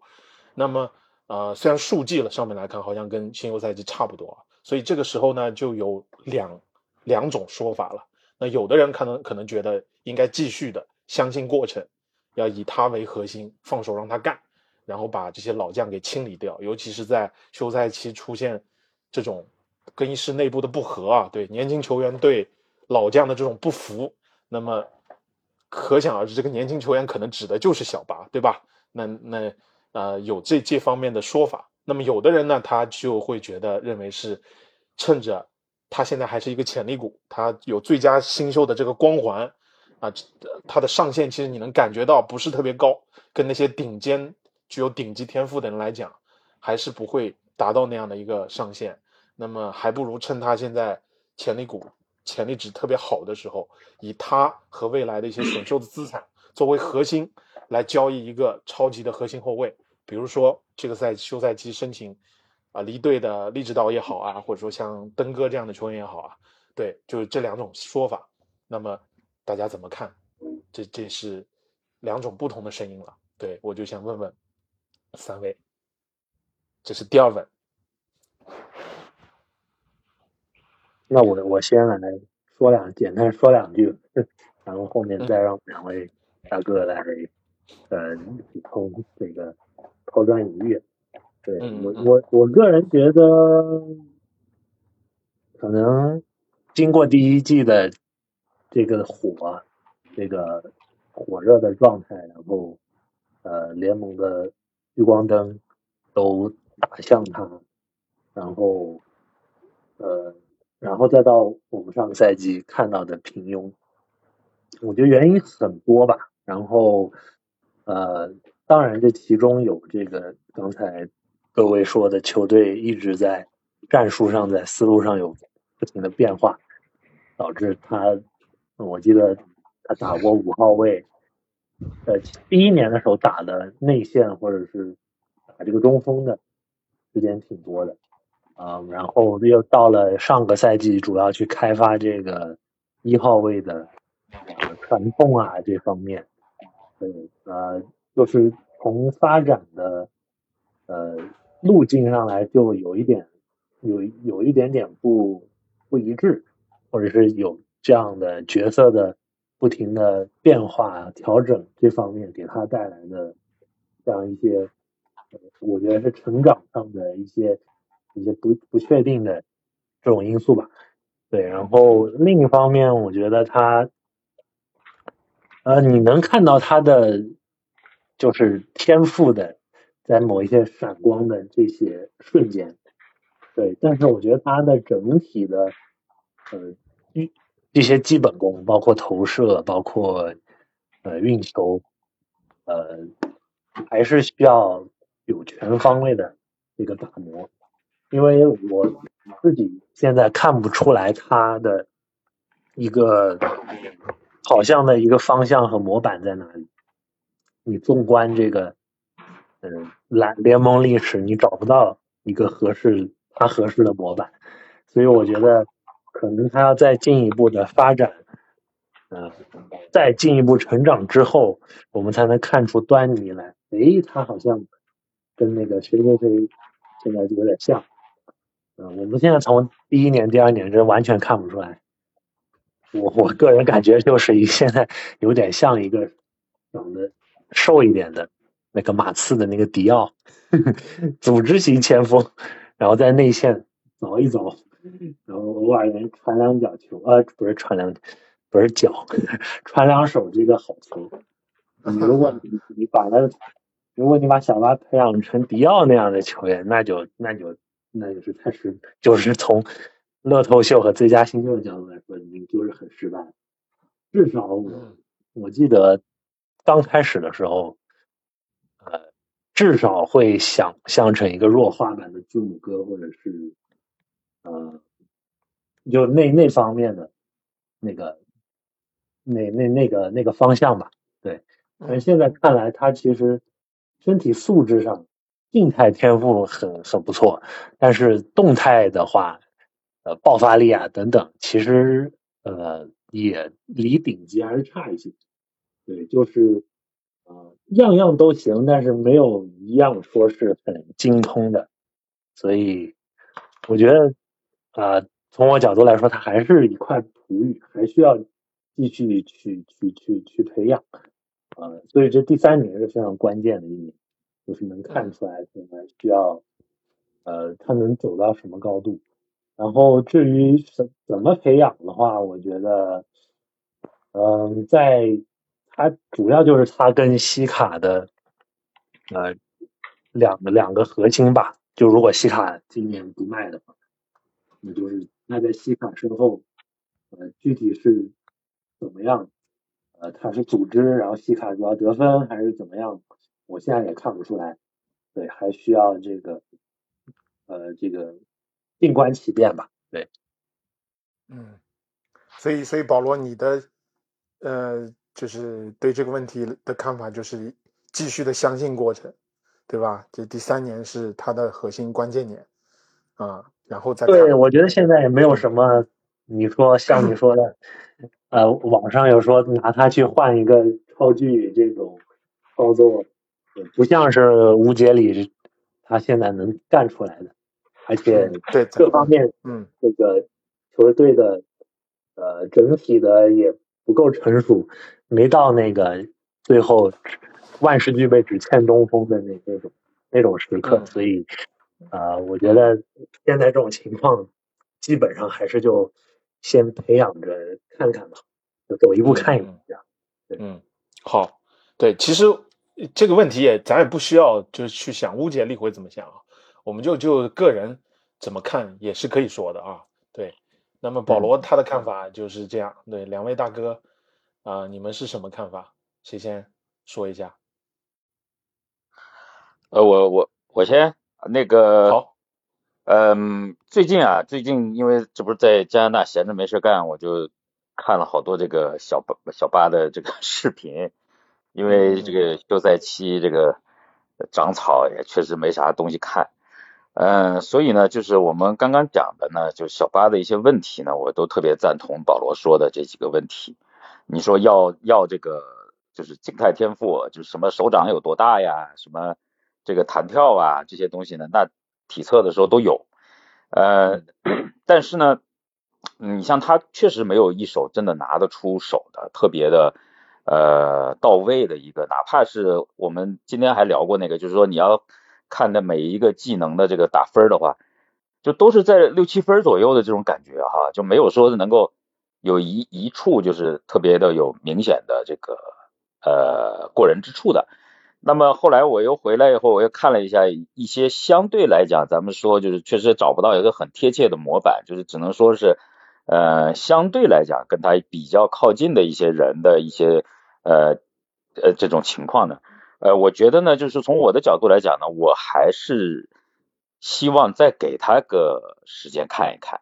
那么啊，虽然数据了上面来看好像跟新秀赛季差不多，所以这个时候呢就有两两种说法了。那有的人可能可能觉得应该继续的相信过程，要以他为核心，放手让他干，然后把这些老将给清理掉。尤其是在休赛期出现这种更衣室内部的不和啊，对年轻球员对老将的这种不服，那么可想而知，这个年轻球员可能指的就是小巴，对吧？那那。呃，有这这方面的说法。那么有的人呢，他就会觉得认为是趁着他现在还是一个潜力股，他有最佳新秀的这个光环啊，他的上限其实你能感觉到不是特别高，跟那些顶尖具有顶级天赋的人来讲，还是不会达到那样的一个上限。那么还不如趁他现在潜力股潜力值特别好的时候，以他和未来的一些选秀的资产作为核心来交易一个超级的核心后卫。比如说这个赛季休赛期申请啊离队的励志岛也好啊，或者说像登哥这样的球员也好啊，对，就是这两种说法。那么大家怎么看？这这是两种不同的声音了。对我就想问问三位，这是第二问。那我我先来说两简单说两句，然后后面再让两位大哥来呃补充这个。抛砖引玉，对我我我个人觉得，可能经过第一季的这个火，这个火热的状态，然后呃联盟的聚光灯都打向他，然后呃然后再到我们上个赛季看到的平庸，我觉得原因很多吧，然后呃。当然，这其中有这个刚才各位说的，球队一直在战术上、在思路上有不停的变化，导致他，我记得他打过五号位，呃，第一年的时候打的内线或者是打这个中锋的时间挺多的，啊，然后又到了上个赛季，主要去开发这个一号位的传送啊这方面，对，呃。就是从发展的呃路径上来，就有一点有有一点点不不一致，或者是有这样的角色的不停的变化调整这方面给他带来的这样一些，我觉得是成长上的一些一些不不确定的这种因素吧。对，然后另一方面，我觉得他，呃，你能看到他的就是天赋的，在某一些闪光的这些瞬间，对，但是我觉得他的整体的，呃，一一些基本功，包括投射，包括呃运球，呃，还是需要有全方位的这个打磨，因为我自己现在看不出来他的一个好像的一个方向和模板在哪里。你纵观这个，嗯，篮联盟历史，你找不到一个合适他合适的模板，所以我觉得可能他要再进一步的发展，嗯，再进一步成长之后，我们才能看出端倪来。诶，他好像跟那个谁谁谁现在就有点像。嗯，我们现在从第一年、第二年这完全看不出来。我我个人感觉就是一现在有点像一个长得瘦一点的那个马刺的那个迪奥，组织型前锋，然后在内线走一走，然后偶尔能传两脚球，呃，不是传两，不是脚，传两手这个好球。你如果你你把他，如果你把小巴培养成迪奥那样的球员，那就那就。那就是太失，就是从乐透秀和最佳新秀的角度来说，你就是很失败。至少我我记得刚开始的时候，呃，至少会想象成一个弱化版的字母哥，或者是呃，就那那方面的那个那那那个那个方向吧。对，但现在看来，他其实身体素质上。静态天赋很很不错，但是动态的话，呃，爆发力啊等等，其实呃也离顶级还是差一些。对，就是呃样样都行，但是没有一样说是很精通的。所以我觉得啊，从我角度来说，它还是一块璞玉，还需要继续去去去去培养。啊，所以这第三年是非常关键的一年。就是能看出来，现在需要，呃，他能走到什么高度。然后至于怎怎么培养的话，我觉得，嗯，在他主要就是他跟西卡的，呃，两个两个核心吧。就如果西卡今年不卖的话，那就是那在西卡身后，呃，具体是怎么样？呃，他是组织，然后西卡主要得分，还是怎么样？我现在也看不出来，对，还需要这个，呃，这个静观其变吧，对，嗯，所以，所以保罗，你的，呃，就是对这个问题的看法就是继续的相信过程，对吧？这第三年是他的核心关键年，啊，然后再对，我觉得现在也没有什么，你说像你说的，呃，网上有说拿他去换一个超巨这种操作。不像是吴杰里他现在能干出来的，而且对各方面，嗯，这个球队的呃整体的也不够成熟，没到那个最后万事俱备只欠东风的那那种那种时刻，所以啊，我觉得现在这种情况基本上还是就先培养着看看吧，就走一步看一步这样。嗯，好，对，其实。这个问题也，咱也不需要就是去想乌杰利会怎么想啊，我们就就个人怎么看也是可以说的啊。对，那么保罗他的看法就是这样。对，两位大哥啊，你们是什么看法？谁先说一下？呃，我我我先那个好，嗯，最近啊，最近因为这不是在加拿大闲着没事干，我就看了好多这个小巴小巴的这个 视频。因为这个休赛期，这个长草也确实没啥东西看，嗯，所以呢，就是我们刚刚讲的呢，就小巴的一些问题呢，我都特别赞同保罗说的这几个问题。你说要要这个就是静态天赋，就是什么手掌有多大呀，什么这个弹跳啊这些东西呢，那体测的时候都有，呃，但是呢，你像他确实没有一手真的拿得出手的特别的呃到位的一个，哪怕是我们今天还聊过那个，就是说你要看的每一个技能的这个打分的话，就都是在六七分左右的这种感觉哈，就没有说能够有一一处就是特别的有明显的这个呃过人之处的。那么后来我又回来以后，我又看了一下一些相对来讲，咱们说就是确实找不到一个很贴切的模板，就是只能说是呃相对来讲跟他比较靠近的一些人的一些呃呃这种情况呢，呃我觉得呢，就是从我的角度来讲呢，我还是希望再给他个时间看一看。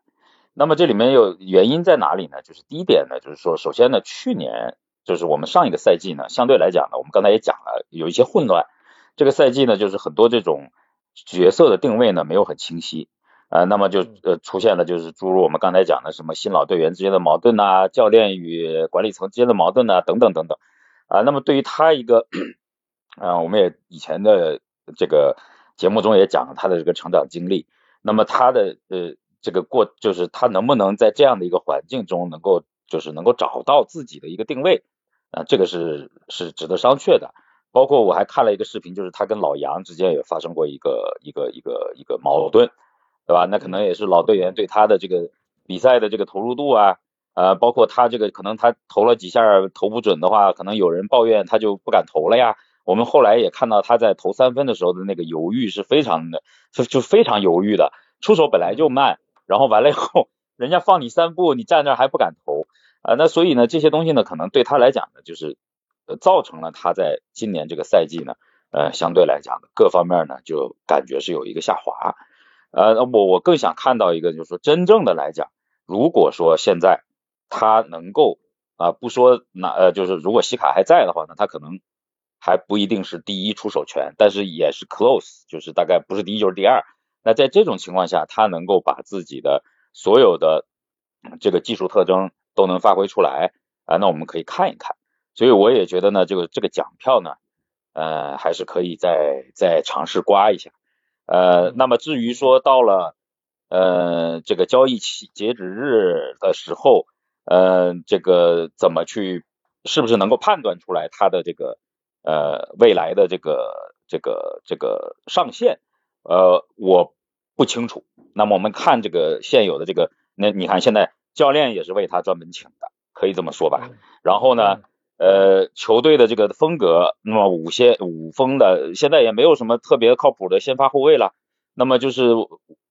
那么这里面有原因在哪里呢？就是第一点呢，就是说首先呢，去年。就是我们上一个赛季呢，相对来讲呢，我们刚才也讲了，有一些混乱。这个赛季呢，就是很多这种角色的定位呢没有很清晰，呃，那么就呃出现了就是诸如我们刚才讲的什么新老队员之间的矛盾呐，教练与管理层之间的矛盾呐，等等等等。啊，那么对于他一个，啊，我们也以前的这个节目中也讲了他的这个成长经历，那么他的呃这个过就是他能不能在这样的一个环境中能够就是能够找到自己的一个定位。啊，这个是是值得商榷的。包括我还看了一个视频，就是他跟老杨之间也发生过一个一个一个一个矛盾，对吧？那可能也是老队员对他的这个比赛的这个投入度啊，呃，包括他这个可能他投了几下投不准的话，可能有人抱怨他就不敢投了呀。我们后来也看到他在投三分的时候的那个犹豫是非常的，就就非常犹豫的，出手本来就慢，然后完了以后，人家放你三步，你站那还不敢投。啊，那所以呢，这些东西呢，可能对他来讲呢，就是呃造成了他在今年这个赛季呢，呃，相对来讲各方面呢，就感觉是有一个下滑。呃，我我更想看到一个，就是说真正的来讲，如果说现在他能够啊，不说那呃，就是如果西卡还在的话呢，他可能还不一定是第一出手权，但是也是 close，就是大概不是第一就是第二。那在这种情况下，他能够把自己的所有的这个技术特征。都能发挥出来啊，那我们可以看一看。所以我也觉得呢，这个这个奖票呢，呃，还是可以再再尝试刮一下。呃，那么至于说到了呃这个交易期截止日的时候，呃，这个怎么去，是不是能够判断出来它的这个呃未来的这个这个这个上限？呃，我不清楚。那么我们看这个现有的这个，那你看现在。教练也是为他专门请的，可以这么说吧。然后呢，呃，球队的这个风格，那么五先五锋的现在也没有什么特别靠谱的先发后卫了。那么就是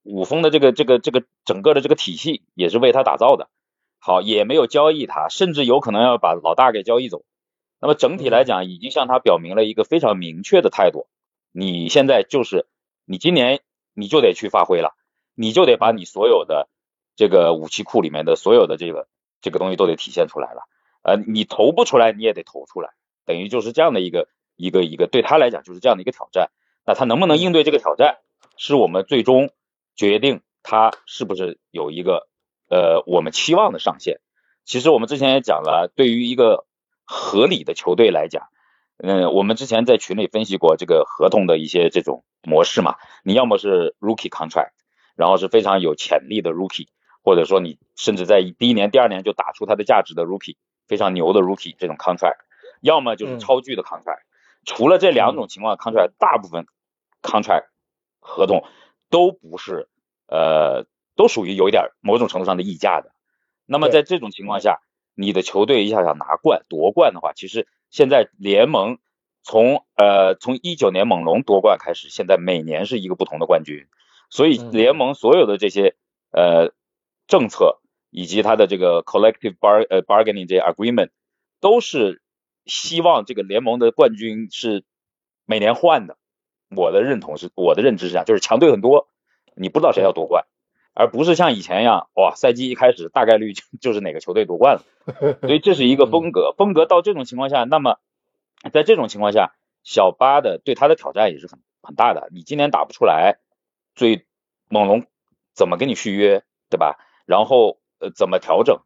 五锋的这个这个这个整个的这个体系也是为他打造的。好，也没有交易他，甚至有可能要把老大给交易走。那么整体来讲，已经向他表明了一个非常明确的态度：你现在就是你今年你就得去发挥了，你就得把你所有的。这个武器库里面的所有的这个这个东西都得体现出来了，呃，你投不出来，你也得投出来，等于就是这样的一个一个一个对他来讲就是这样的一个挑战。那他能不能应对这个挑战，是我们最终决定他是不是有一个呃我们期望的上限。其实我们之前也讲了，对于一个合理的球队来讲，嗯，我们之前在群里分析过这个合同的一些这种模式嘛，你要么是 rookie contract，然后是非常有潜力的 rookie。或者说你甚至在第一年、第二年就打出它的价值的 rookie，非常牛的 rookie 这种 contract，要么就是超巨的 contract。除了这两种情况，contract 大部分 contract 合同都不是呃，都属于有一点某种程度上的溢价的。那么在这种情况下，你的球队一下想拿冠夺冠的话，其实现在联盟从呃从一九年猛龙夺冠开始，现在每年是一个不同的冠军，所以联盟所有的这些呃。政策以及他的这个 collective bar 呃 bargaining 这些 agreement 都是希望这个联盟的冠军是每年换的。我的认同是我的认知是这样，就是强队很多，你不知道谁要夺冠，而不是像以前一样，哇，赛季一开始大概率就 就是哪个球队夺冠了。所以这是一个风格，风格到这种情况下，那么在这种情况下，小巴的对他的挑战也是很很大的。你今年打不出来，所以猛龙怎么跟你续约，对吧？然后呃怎么调整，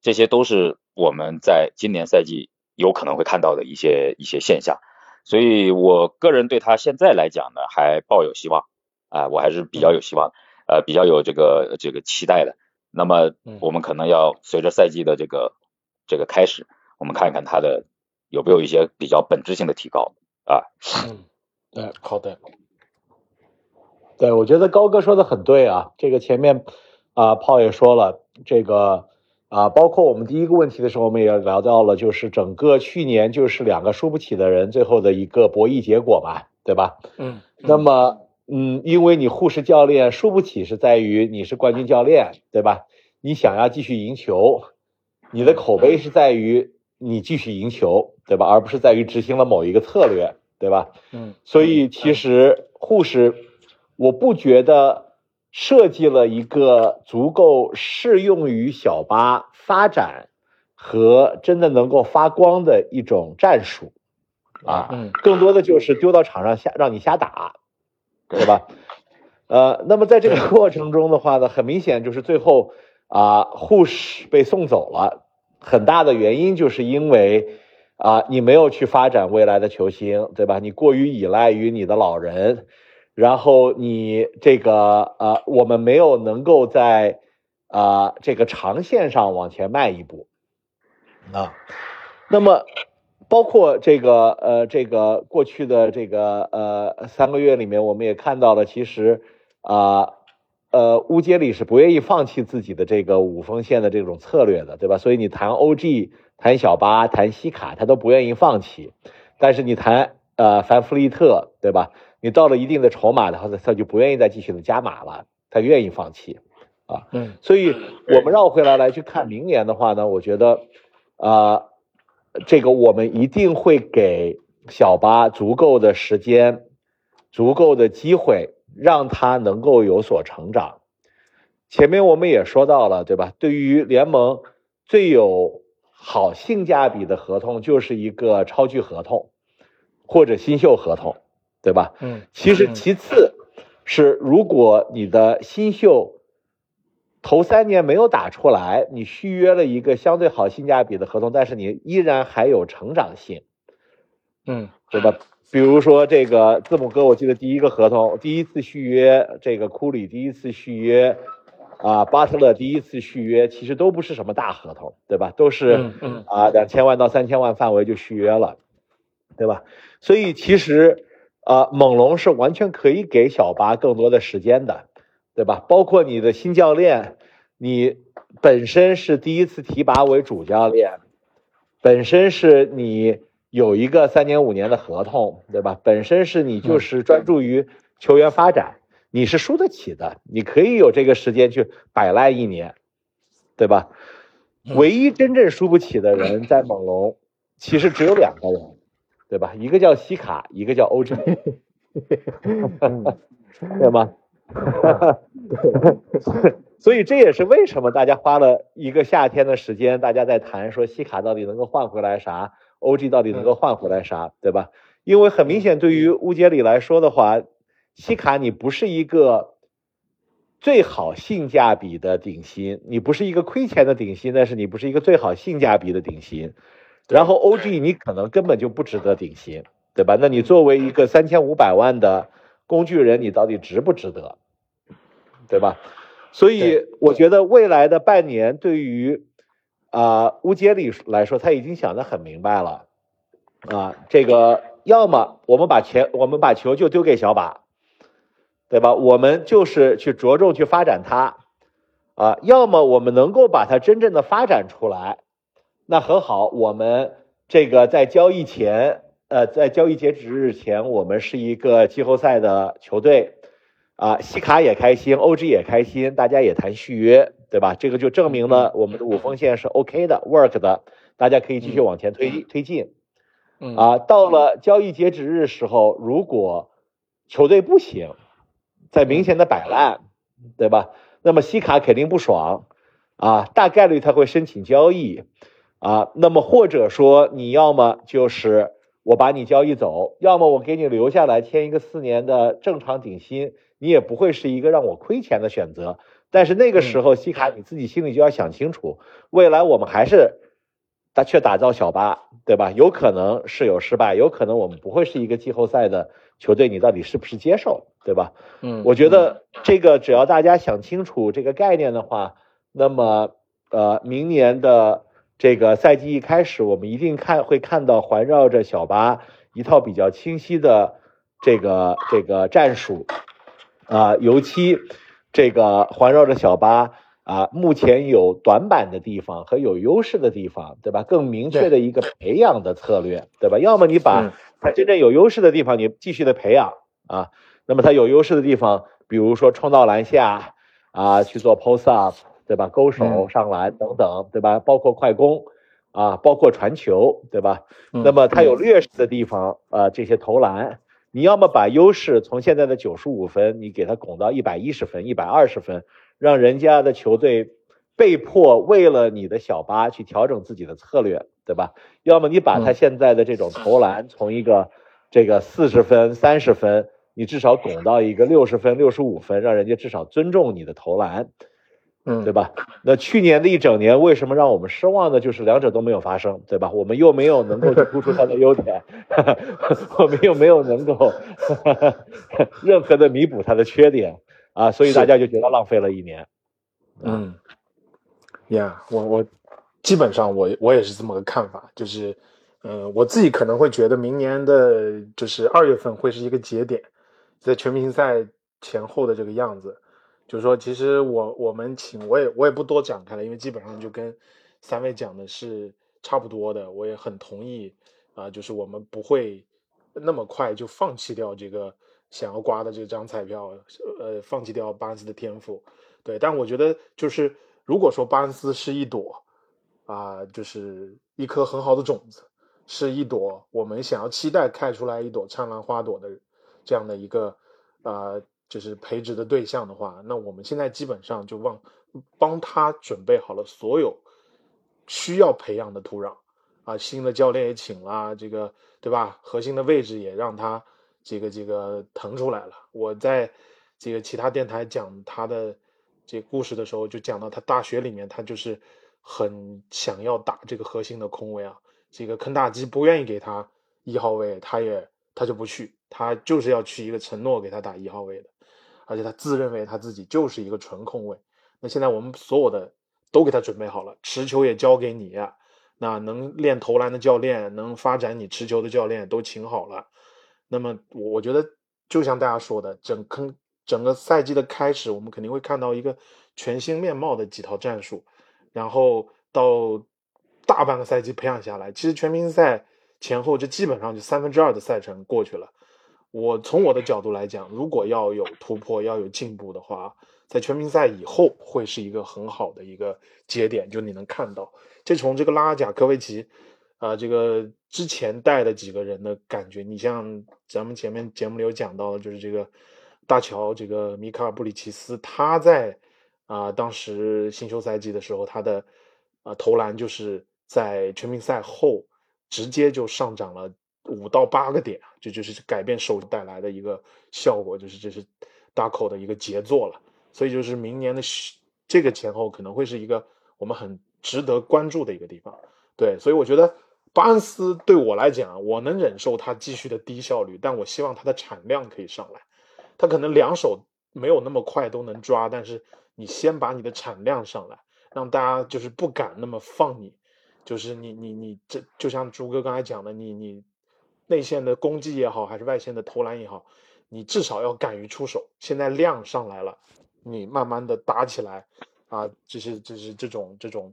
这些都是我们在今年赛季有可能会看到的一些一些现象，所以我个人对他现在来讲呢还抱有希望啊，我还是比较有希望。呃比较有这个这个期待的。那么我们可能要随着赛季的这个这个开始，我们看一看他的有没有一些比较本质性的提高啊。嗯，对，好的。对，我觉得高哥说的很对啊。这个前面啊，炮也说了，这个啊，包括我们第一个问题的时候，我们也聊到了，就是整个去年就是两个输不起的人最后的一个博弈结果嘛，对吧？嗯。那么，嗯，因为你护士教练输不起，是在于你是冠军教练，对吧？你想要继续赢球，你的口碑是在于你继续赢球，对吧？而不是在于执行了某一个策略，对吧？嗯。所以其实护士。我不觉得设计了一个足够适用于小巴发展和真的能够发光的一种战术，啊，更多的就是丢到场上瞎让你瞎打，对吧？呃，那么在这个过程中的话呢，很明显就是最后啊，护士被送走了，很大的原因就是因为啊，你没有去发展未来的球星，对吧？你过于依赖于你的老人。然后你这个呃，我们没有能够在啊这个长线上往前迈一步啊。那么包括这个呃这个过去的这个呃三个月里面，我们也看到了，其实啊呃乌杰里是不愿意放弃自己的这个五锋线的这种策略的，对吧？所以你谈 OG、谈小巴、谈西卡，他都不愿意放弃。但是你谈呃凡弗利特，对吧？你到了一定的筹码的话，他就不愿意再继续的加码了，他愿意放弃，啊，嗯，所以我们绕回来来去看明年的话呢，我觉得，啊，这个我们一定会给小巴足够的时间，足够的机会，让他能够有所成长。前面我们也说到了，对吧？对于联盟最有好性价比的合同，就是一个超巨合同或者新秀合同。对吧？嗯，其实其次是，如果你的新秀头三年没有打出来，你续约了一个相对好性价比的合同，但是你依然还有成长性，嗯，对吧？比如说这个字母哥，我记得第一个合同，第一次续约这个库里，第一次续约啊巴特勒，第一次续约，其实都不是什么大合同，对吧？都是啊两千万到三千万范围就续约了，对吧？所以其实。啊，猛龙是完全可以给小巴更多的时间的，对吧？包括你的新教练，你本身是第一次提拔为主教练，本身是你有一个三年五年的合同，对吧？本身是你就是专注于球员发展，你是输得起的，你可以有这个时间去摆烂一年，对吧？唯一真正输不起的人在猛龙，其实只有两个人。对吧？一个叫西卡，一个叫欧震，对吗？哈哈哈所以这也是为什么大家花了一个夏天的时间，大家在谈说西卡到底能够换回来啥，OG 到底能够换回来啥，对吧？因为很明显，对于乌杰里来说的话，西卡你不是一个最好性价比的顶薪，你不是一个亏钱的顶薪，但是你不是一个最好性价比的顶薪。然后 OG 你可能根本就不值得顶薪，对吧？那你作为一个三千五百万的工具人，你到底值不值得，对吧？所以我觉得未来的半年对于啊乌杰里来说，他已经想得很明白了啊，这个要么我们把钱我们把球就丢给小把，对吧？我们就是去着重去发展它啊，要么我们能够把它真正的发展出来。那很好，我们这个在交易前，呃，在交易截止日前，我们是一个季后赛的球队，啊，西卡也开心，OG 也开心，大家也谈续约，对吧？这个就证明了我们的五峰线是 OK 的，work 的，大家可以继续往前推推进。啊，到了交易截止日时候，如果球队不行，在明显的摆烂，对吧？那么西卡肯定不爽，啊，大概率他会申请交易。啊，那么或者说你要么就是我把你交易走，要么我给你留下来签一个四年的正常顶薪，你也不会是一个让我亏钱的选择。但是那个时候，西卡你自己心里就要想清楚，未来我们还是打去打造小巴，对吧？有可能是有失败，有可能我们不会是一个季后赛的球队你到底是不是接受，对吧？嗯，我觉得这个只要大家想清楚这个概念的话，那么呃，明年的这个赛季一开始，我们一定看会看到环绕着小巴一套比较清晰的这个这个战术啊，尤其这个环绕着小巴啊，目前有短板的地方和有优势的地方，对吧？更明确的一个培养的策略，对吧？要么你把他真正有优势的地方，你继续的培养啊。那么他有优势的地方，比如说冲到篮下啊，去做 post up，对吧？勾手上篮等等，对吧？包括快攻啊，包括传球，对吧？那么他有劣势的地方，呃，这些投篮，你要么把优势从现在的九十五分，你给他拱到一百一十分、一百二十分，让人家的球队被迫为了你的小巴去调整自己的策略，对吧？要么你把他现在的这种投篮从一个这个四十分、三十分。你至少拱到一个六十分、六十五分，让人家至少尊重你的投篮，嗯，对吧？那去年的一整年，为什么让我们失望呢？就是两者都没有发生，对吧？我们又没有能够突出它的优点，我们又没有能够任何的弥补它的缺点啊，所以大家就觉得浪费了一年。嗯，呀，我我基本上我我也是这么个看法，就是嗯，我自己可能会觉得明年的就是二月份会是一个节点。在全明星赛前后的这个样子，就是说，其实我我们请我也我也不多展开了，因为基本上就跟三位讲的是差不多的，我也很同意啊，就是我们不会那么快就放弃掉这个想要刮的这张彩票，呃，放弃掉巴恩斯的天赋，对，但我觉得就是如果说巴恩斯是一朵啊，就是一颗很好的种子，是一朵我们想要期待开出来一朵灿烂花朵的。这样的一个，呃，就是培植的对象的话，那我们现在基本上就帮帮他准备好了所有需要培养的土壤啊，新的教练也请了，这个对吧？核心的位置也让他这个这个腾出来了。我在这个其他电台讲他的这故事的时候，就讲到他大学里面他就是很想要打这个核心的空位啊，这个肯大基不愿意给他一号位，他也他就不去。他就是要去一个承诺给他打一号位的，而且他自认为他自己就是一个纯控卫。那现在我们所有的都给他准备好了，持球也交给你，那能练投篮的教练，能发展你持球的教练都请好了。那么我我觉得，就像大家说的，整坑整个赛季的开始，我们肯定会看到一个全新面貌的几套战术，然后到大半个赛季培养下来，其实全明星赛前后这基本上就三分之二的赛程过去了。我从我的角度来讲，如果要有突破、要有进步的话，在全明赛以后会是一个很好的一个节点。就你能看到，这从这个拉贾科维奇，啊，这个之前带的几个人的感觉，你像咱们前面节目里有讲到的，就是这个大乔，这个米卡尔布里奇斯，他在啊当时新秀赛季的时候，他的啊投篮就是在全明赛后直接就上涨了。五到八个点，这就是改变手带来的一个效果，就是这是大口的一个杰作了。所以就是明年的这个前后可能会是一个我们很值得关注的一个地方。对，所以我觉得巴恩斯对我来讲，我能忍受他继续的低效率，但我希望他的产量可以上来。他可能两手没有那么快都能抓，但是你先把你的产量上来，让大家就是不敢那么放你，就是你你你这就像朱哥刚才讲的，你你。内线的攻击也好，还是外线的投篮也好，你至少要敢于出手。现在量上来了，你慢慢的打起来，啊，就是就是这种这种，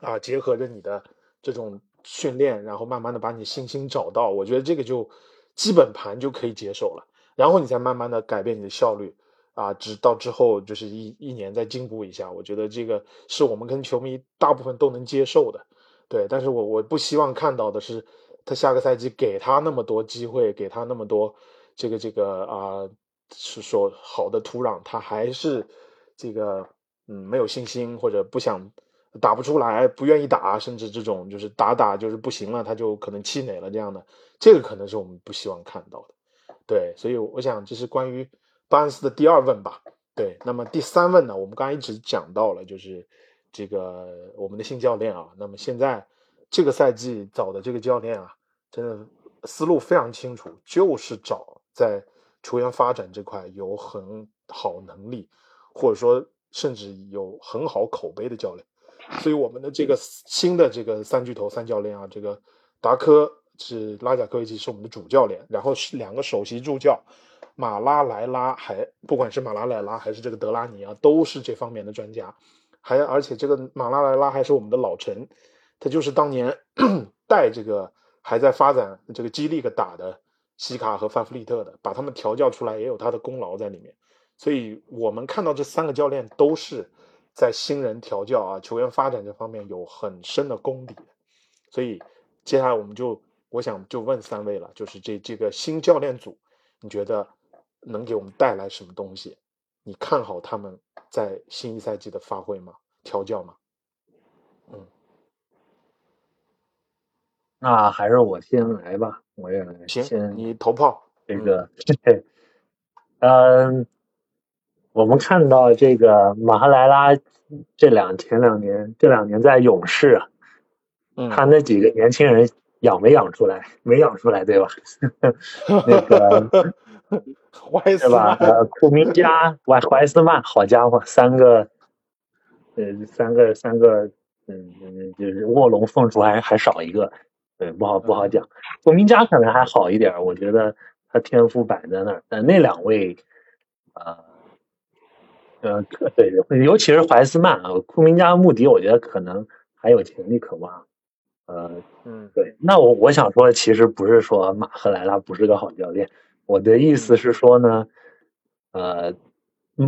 啊，结合着你的这种训练，然后慢慢的把你信心找到，我觉得这个就基本盘就可以接受了。然后你再慢慢的改变你的效率，啊，直到之后就是一一年再进步一下，我觉得这个是我们跟球迷大部分都能接受的，对。但是我我不希望看到的是。他下个赛季给他那么多机会，给他那么多这个这个啊，是说好的土壤，他还是这个嗯没有信心或者不想打不出来，不愿意打，甚至这种就是打打就是不行了，他就可能气馁了这样的，这个可能是我们不希望看到的。对，所以我想这是关于巴恩斯的第二问吧。对，那么第三问呢，我们刚才一直讲到了，就是这个我们的新教练啊，那么现在。这个赛季找的这个教练啊，真的思路非常清楚，就是找在球员发展这块有很好能力，或者说甚至有很好口碑的教练。所以我们的这个新的这个三巨头三教练啊，这个达科是拉贾科维奇是我们的主教练，然后是两个首席助教马拉莱拉，还不管是马拉莱拉还是这个德拉尼啊，都是这方面的专家。还而且这个马拉莱拉还是我们的老臣，他就是当年 带这个还在发展这个基利克打的西卡和范弗利特的，把他们调教出来也有他的功劳在里面。所以我们看到这三个教练都是。在新人调教啊，球员发展这方面有很深的功底，所以接下来我们就，我想就问三位了，就是这这个新教练组，你觉得能给我们带来什么东西？你看好他们在新一赛季的发挥吗？调教吗？那还是我先来吧，我也来行，你投炮这个，嗯。我们看到这个马哈莱拉这两前两年这两年在勇士，嗯，他那几个年轻人养没养出来？没养出来，对吧？那个 怀是吧？呃，库明加、怀怀斯曼，好家伙，三个，呃，三个三个，嗯嗯，就是卧龙凤雏还还少一个，对，不好不好讲。库明加可能还好一点，我觉得他天赋摆在那儿，但那两位，呃。呃，对对，尤其是怀斯曼啊，库明加、穆迪，我觉得可能还有潜力可挖。呃，嗯，对。那我我想说的其实不是说马赫莱拉不是个好教练，我的意思是说呢，呃，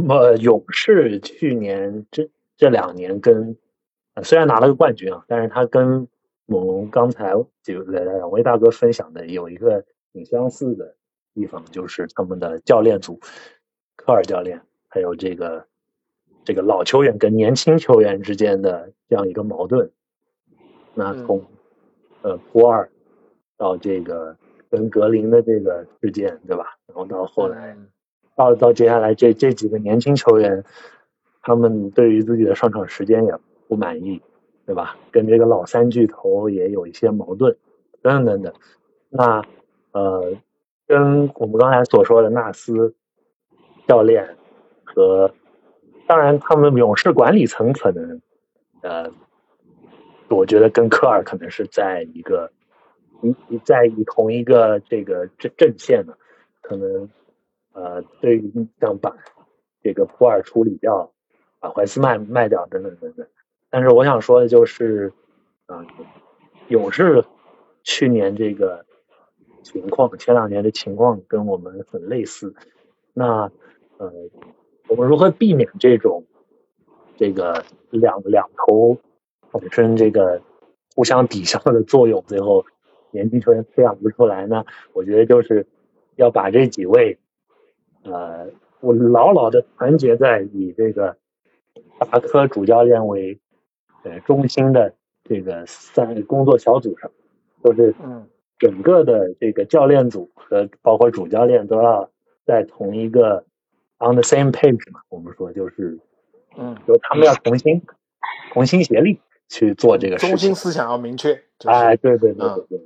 呃，勇士去年这这两年跟虽然拿了个冠军啊，但是他跟猛龙刚才就两位大哥分享的有一个挺相似的地方，就是他们的教练组，科尔教练。还有这个这个老球员跟年轻球员之间的这样一个矛盾，那从呃普尔到这个跟格林的这个事件，对吧？然后到后来到到接下来这这几个年轻球员，他们对于自己的上场时间也不满意，对吧？跟这个老三巨头也有一些矛盾，等等等等。那呃，跟我们刚才所说的纳斯教练。和当然，他们勇士管理层可能，呃，我觉得跟科尔可能是在一个一在以同一个这个阵阵线的，可能呃，对于像把这个普尔处理掉，把怀斯曼卖掉等等等等。但是我想说的就是，啊，勇士去年这个情况，前两年的情况跟我们很类似，那呃。我们如何避免这种这个两两头本身这个互相抵消的作用，最后年轻球员培养不出来呢？我觉得就是要把这几位呃，我牢牢的团结在以这个达科主教练为呃中心的这个三工作小组上，就是整个的这个教练组和包括主教练都要在同一个。On the same page 嘛，我们说就是，嗯，就他们要同心，同心协力去做这个事情。中心思想要明确。哎，对对对对对，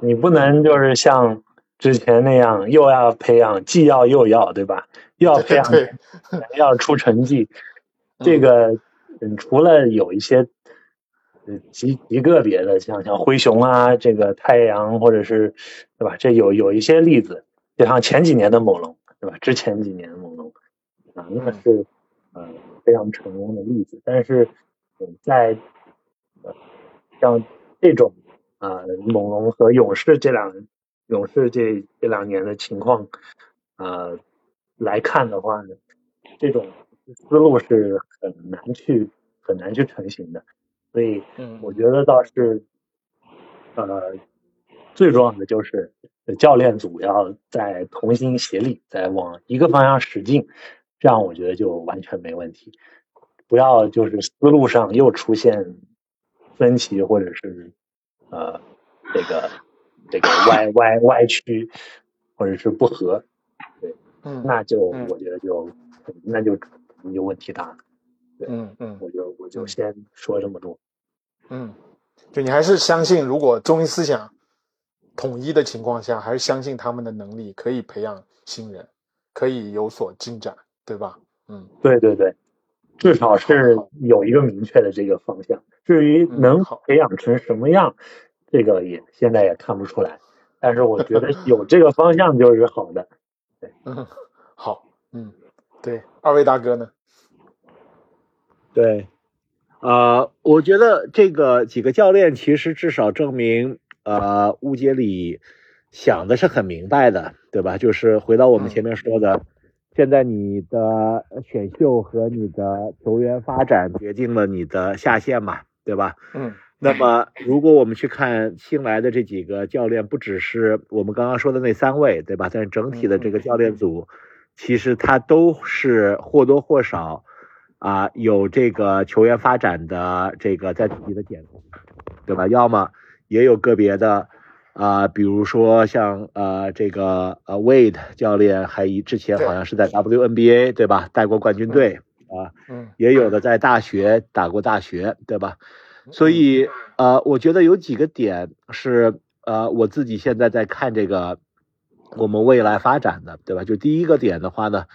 你不能就是像之前那样，又要培养，既要又要，对吧？又要培养，要出成绩。这个，嗯，除了有一些，极极个别的，像像灰熊啊，这个太阳，或者是，对吧？这有有一些例子，就像前几年的猛龙。对吧？之前几年的猛龙啊，那是呃非常成功的例子。但是在呃像这种啊猛龙和勇士这两勇士这这两年的情况啊来看的话呢，这种思路是很难去很难去成型的。所以我觉得倒是呃最重要的就是。教练组要在同心协力，在往一个方向使劲，这样我觉得就完全没问题。不要就是思路上又出现分歧，或者是呃这个这个歪 歪歪曲，或者是不合，对，嗯，那就我觉得就那就就问题大了。对，嗯嗯，我就我就先说这么多。嗯，就你还是相信，如果中医思想。统一的情况下，还是相信他们的能力可以培养新人，可以有所进展，对吧？嗯，对对对，至少是有一个明确的这个方向。至于能培养成什么样，这个也现在也看不出来。但是我觉得有这个方向就是好的。对，嗯，好，嗯，对，二位大哥呢？对，呃，我觉得这个几个教练其实至少证明，呃，乌杰里想的是很明白的，对吧？就是回到我们前面说的，现在你的选秀和你的球员发展决定了你的下限嘛，对吧？嗯。那么，如果我们去看新来的这几个教练，不只是我们刚刚说的那三位，对吧？但整体的这个教练组，其实他都是或多或少啊有这个球员发展的这个在自己的点，对吧？要么也有个别的啊，比如说像呃这个呃 Wade 教练，还之前好像是在 WNBA 对吧？带过冠军队啊，嗯，也有的在大学打过大学，对吧？所以，呃，我觉得有几个点是，呃，我自己现在在看这个我们未来发展的，对吧？就第一个点的话呢，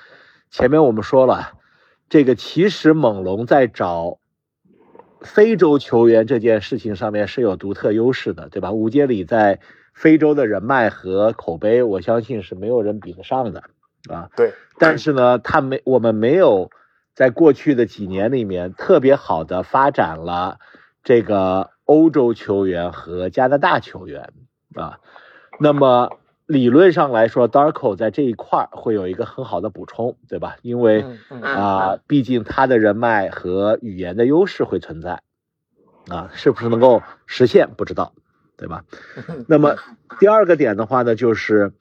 前面我们说了，这个其实猛龙在找非洲球员这件事情上面是有独特优势的，对吧？吴杰里在非洲的人脉和口碑，我相信是没有人比得上的，啊，对。但是呢，他没，我们没有在过去的几年里面特别好的发展了。这个欧洲球员和加拿大球员啊，那么理论上来说，Darko 在这一块会有一个很好的补充，对吧？因为啊，毕竟他的人脉和语言的优势会存在啊，是不是能够实现不知道，对吧？那么第二个点的话呢，就是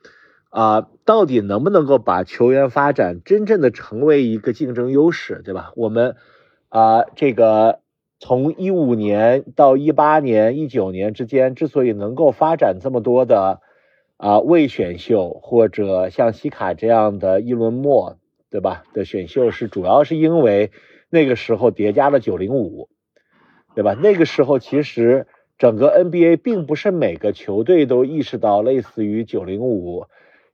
啊，到底能不能够把球员发展真正的成为一个竞争优势，对吧？我们啊，这个。从一五年到一八年、一九年之间，之所以能够发展这么多的啊未选秀或者像西卡这样的一轮末，对吧？的选秀是主要是因为那个时候叠加了九零五，对吧？那个时候其实整个 NBA 并不是每个球队都意识到类似于九零五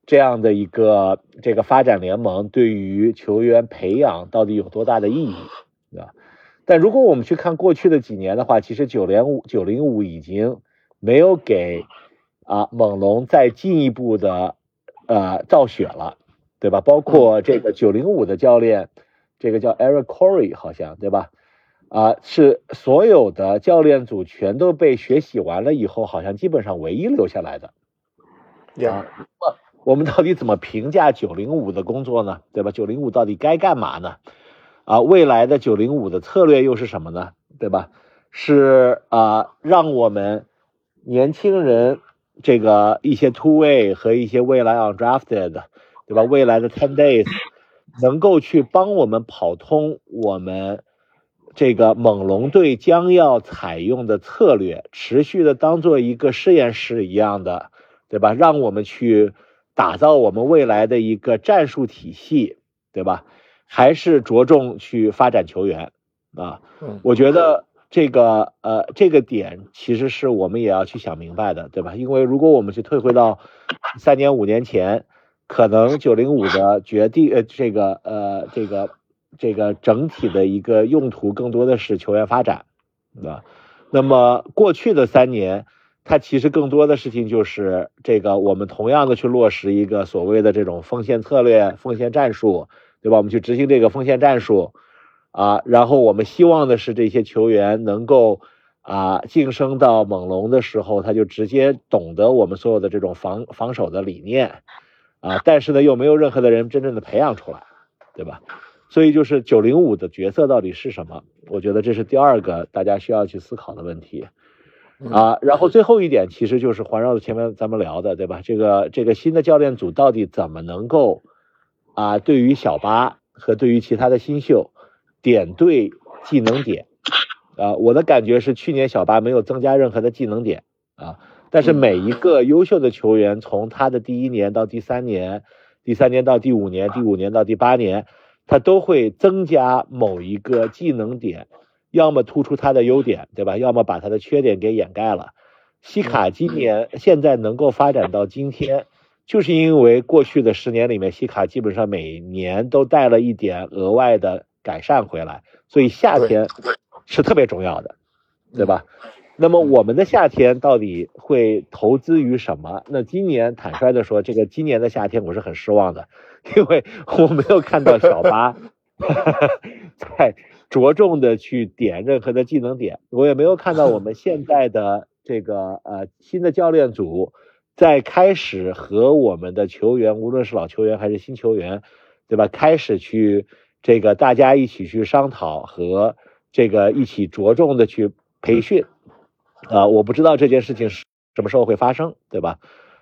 这样的一个这个发展联盟对于球员培养到底有多大的意义，对吧？但如果我们去看过去的几年的话，其实九零五九零五已经没有给啊猛龙再进一步的呃造血了，对吧？包括这个九零五的教练，这个叫 Eric Corey 好像对吧？啊，是所有的教练组全都被血洗完了以后，好像基本上唯一留下来的。呀，我们到底怎么评价九零五的工作呢？对吧？九零五到底该干嘛呢？啊，未来的九零五的策略又是什么呢？对吧？是啊，让我们年轻人这个一些突位和一些未来 undrafted，对吧？未来的 ten days 能够去帮我们跑通我们这个猛龙队将要采用的策略，持续的当做一个实验室一样的，对吧？让我们去打造我们未来的一个战术体系，对吧？还是着重去发展球员啊，我觉得这个呃这个点其实是我们也要去想明白的，对吧？因为如果我们去退回到三年五年前，可能九零五的决定呃这个呃这个这个整体的一个用途更多的是球员发展，啊，那么过去的三年，它其实更多的事情就是这个我们同样的去落实一个所谓的这种锋线策略、锋线战术。对吧？我们去执行这个锋线战术，啊，然后我们希望的是这些球员能够啊晋升到猛龙的时候，他就直接懂得我们所有的这种防防守的理念，啊，但是呢又没有任何的人真正的培养出来，对吧？所以就是九零五的角色到底是什么？我觉得这是第二个大家需要去思考的问题，啊，然后最后一点其实就是环绕着前面咱们聊的，对吧？这个这个新的教练组到底怎么能够？啊，对于小巴和对于其他的新秀，点对技能点，啊，我的感觉是去年小巴没有增加任何的技能点啊，但是每一个优秀的球员从他的第一年到第三年，第三年到第五年，第五年到第八年，他都会增加某一个技能点，要么突出他的优点，对吧？要么把他的缺点给掩盖了。西卡今年现在能够发展到今天，就是因为过去的十年里面，西卡基本上每年都带了一点额外的改善回来，所以夏天是特别重要的，对吧？那么我们的夏天到底会投资于什么？那今年坦率的说，这个今年的夏天我是很失望的，因为我没有看到小巴 在着重的去点任何的技能点，我也没有看到我们现在的这个呃新的教练组在开始和我们的球员，无论是老球员还是新球员，对吧？开始去这个大家一起去商讨和这个一起着重的去培训。啊，我不知道这件事情是什么时候会发生，对吧？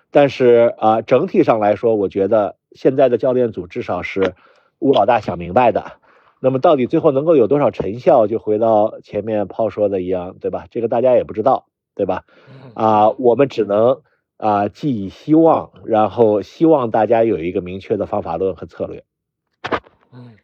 但是啊，整体上来说，我觉得现在的教练组至少是吴老大想明白的。那么到底最后能够有多少成效，就回到前面炮说的一样，对吧？这个大家也不知道，对吧？啊，我们只能啊寄以希望，然后希望大家有一个明确的方法论和策略。嗯，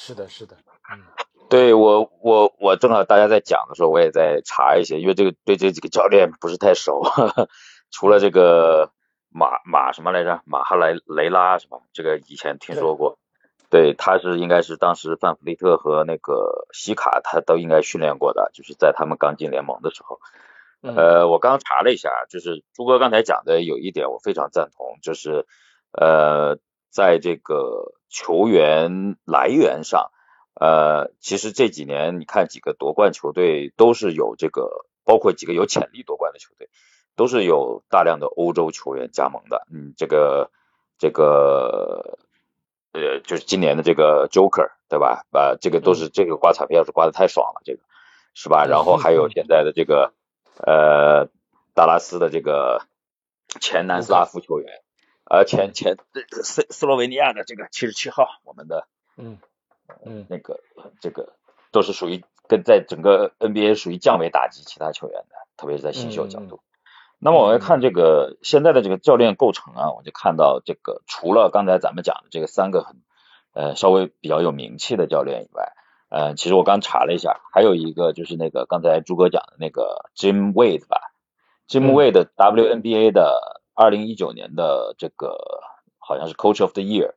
是的，是的，嗯。对我，我我正好大家在讲的时候，我也在查一些，因为这个对这几个教练不是太熟，除了这个马马什么来着，马哈莱雷拉是吧？这个以前听说过，对，他是应该是当时范弗利特和那个西卡他都应该训练过的，就是在他们刚进联盟的时候。呃，我刚查了一下，就是朱哥刚才讲的有一点我非常赞同，就是呃，在这个球员来源上。呃，其实这几年你看几个夺冠球队都是有这个，包括几个有潜力夺冠的球队，都是有大量的欧洲球员加盟的。嗯，这个这个呃，就是今年的这个 Joker 对吧？啊，这个都是这个刮彩票是刮的太爽了，这个是吧？然后还有现在的这个呃，达拉斯的这个前南斯拉夫球员，呃，前前斯斯洛维尼亚的这个七十七号，我们的嗯。嗯，那个这个都是属于跟在整个 NBA 属于降维打击其他球员的，特别是在新秀角度。那么我要看这个现在的这个教练构成啊，我就看到这个除了刚才咱们讲的这个三个很呃稍微比较有名气的教练以外，呃，其实我刚查了一下，还有一个就是那个刚才朱哥讲的那个 Jim Wade 吧，Jim Wade WNBA 的二零一九年的这个好像是 Coach of the Year，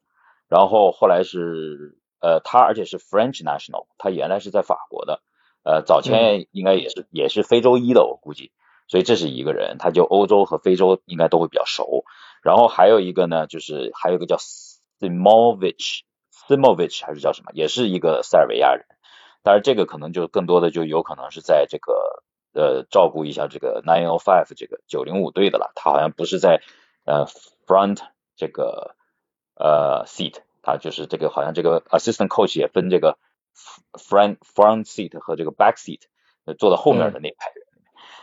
然后后来是。呃，他而且是 French national，他原来是在法国的，呃，早前应该也是也是非洲裔的，我估计，所以这是一个人，他就欧洲和非洲应该都会比较熟。然后还有一个呢，就是还有一个叫 Simovic，Simovic 还是叫什么，也是一个塞尔维亚人，但是这个可能就更多的就有可能是在这个呃照顾一下这个 Nine O Five 这个九零五队的了，他好像不是在呃 front 这个呃 seat。他就是这个，好像这个 assistant coach 也分这个 front front seat 和这个 back seat，坐到后面的那排人。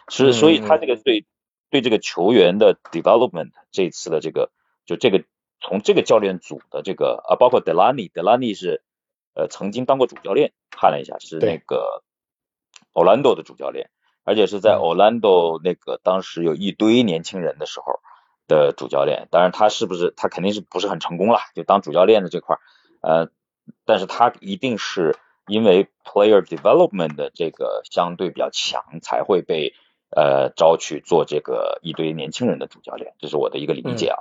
是，所以他这个对对这个球员的 development 这次的这个，就这个从这个教练组的这个啊，包括 Delany，Delany 是呃曾经当过主教练，看了一下是那个 Orlando 的主教练，而且是在 Orlando 那个当时有一堆年轻人的时候。的主教练，当然他是不是他肯定是不是很成功了？就当主教练的这块，呃，但是他一定是因为 player development 的这个相对比较强，才会被呃招去做这个一堆年轻人的主教练，这是我的一个理解啊。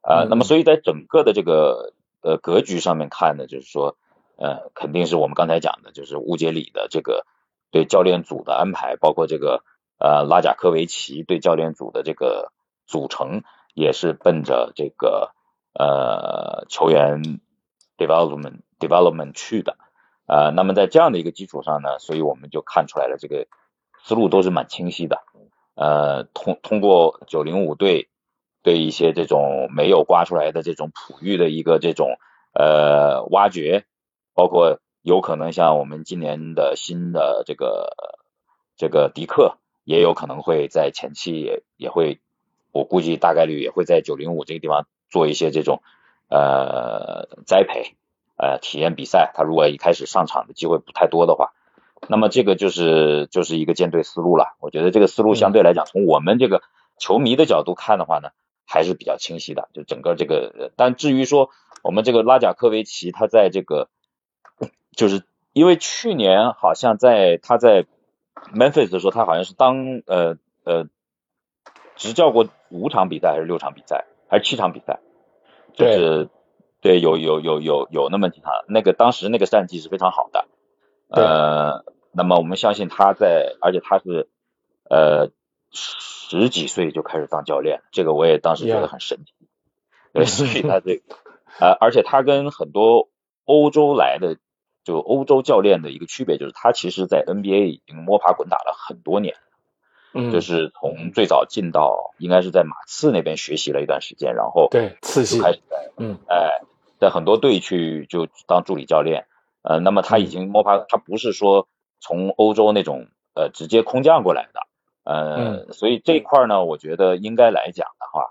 呃，那么所以在整个的这个呃格局上面看呢，就是说，呃，肯定是我们刚才讲的，就是乌杰里的这个对教练组的安排，包括这个呃拉贾科维奇对教练组的这个组成。也是奔着这个呃球员 development development 去的，呃，那么在这样的一个基础上呢，所以我们就看出来了，这个思路都是蛮清晰的，呃，通通过九零五队对一些这种没有刮出来的这种璞玉的一个这种呃挖掘，包括有可能像我们今年的新的这个这个迪克，也有可能会在前期也也会。我估计大概率也会在九零五这个地方做一些这种呃栽培呃体验比赛。他如果一开始上场的机会不太多的话，那么这个就是就是一个舰队思路了。我觉得这个思路相对来讲，从我们这个球迷的角度看的话呢，还是比较清晰的。就整个这个，但至于说我们这个拉贾科维奇，他在这个就是因为去年好像在他在 Memphis 的时候，他好像是当呃。呃执教过五场比赛还是六场比赛还是七场比赛，就是对有有有有有那么几场，那个当时那个战绩是非常好的，呃，那么我们相信他在，而且他是呃十几岁就开始当教练，这个我也当时觉得很神奇，对，所以他这 呃，而且他跟很多欧洲来的就欧洲教练的一个区别就是，他其实在 NBA 已经摸爬滚打了很多年。嗯，就是从最早进到，应该是在马刺那边学习了一段时间，然后对次系开始在嗯哎，在很多队去就当助理教练，呃，那么他已经摸爬，他不是说从欧洲那种呃直接空降过来的，呃，所以这一块呢，我觉得应该来讲的话，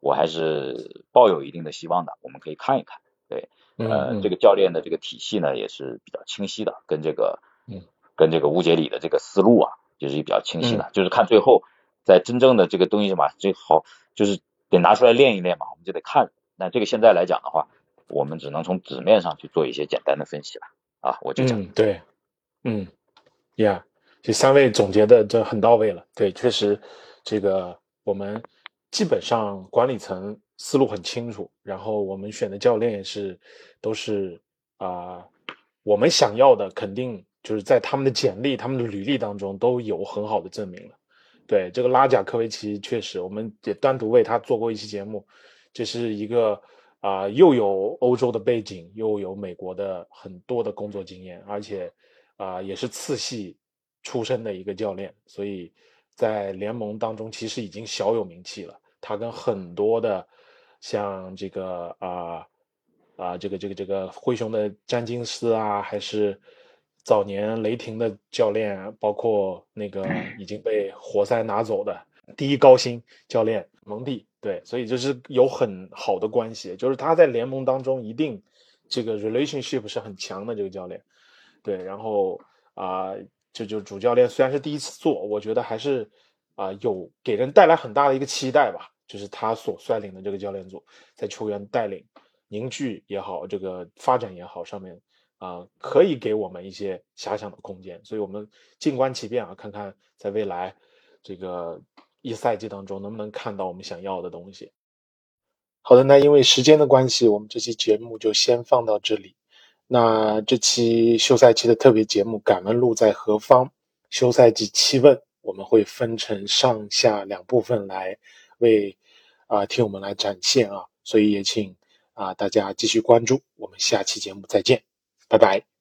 我还是抱有一定的希望的，我们可以看一看，对，呃，这个教练的这个体系呢也是比较清晰的，跟这个嗯跟这个吴杰里的这个思路啊。就是比较清晰的，就是看最后在真正的这个东西嘛，最好就是得拿出来练一练嘛，我们就得看。那这个现在来讲的话，我们只能从纸面上去做一些简单的分析了啊，我就讲。对，嗯，Yeah，这三位总结的这很到位了。对，确实这个我们基本上管理层思路很清楚，然后我们选的教练也是都是啊，我们想要的肯定。就是在他们的简历、他们的履历当中都有很好的证明了。对这个拉贾科维奇，确实我们也单独为他做过一期节目。这是一个啊，又有欧洲的背景，又有美国的很多的工作经验，而且啊，也是次系出身的一个教练，所以在联盟当中其实已经小有名气了。他跟很多的像这个啊啊，这个这个这个灰熊的詹金斯啊，还是。早年雷霆的教练，包括那个已经被活塞拿走的第一高薪教练蒙蒂，对，所以就是有很好的关系，就是他在联盟当中一定这个 relationship 是很强的这个教练，对，然后啊，就就主教练虽然是第一次做，我觉得还是啊有给人带来很大的一个期待吧，就是他所率领的这个教练组在球员带领凝聚也好，这个发展也好上面。啊，可以给我们一些遐想的空间，所以我们静观其变啊，看看在未来这个一赛季当中能不能看到我们想要的东西。好的，那因为时间的关系，我们这期节目就先放到这里。那这期休赛期的特别节目《敢问路在何方》休赛季七问，我们会分成上下两部分来为啊听我们来展现啊，所以也请啊大家继续关注，我们下期节目再见。拜拜。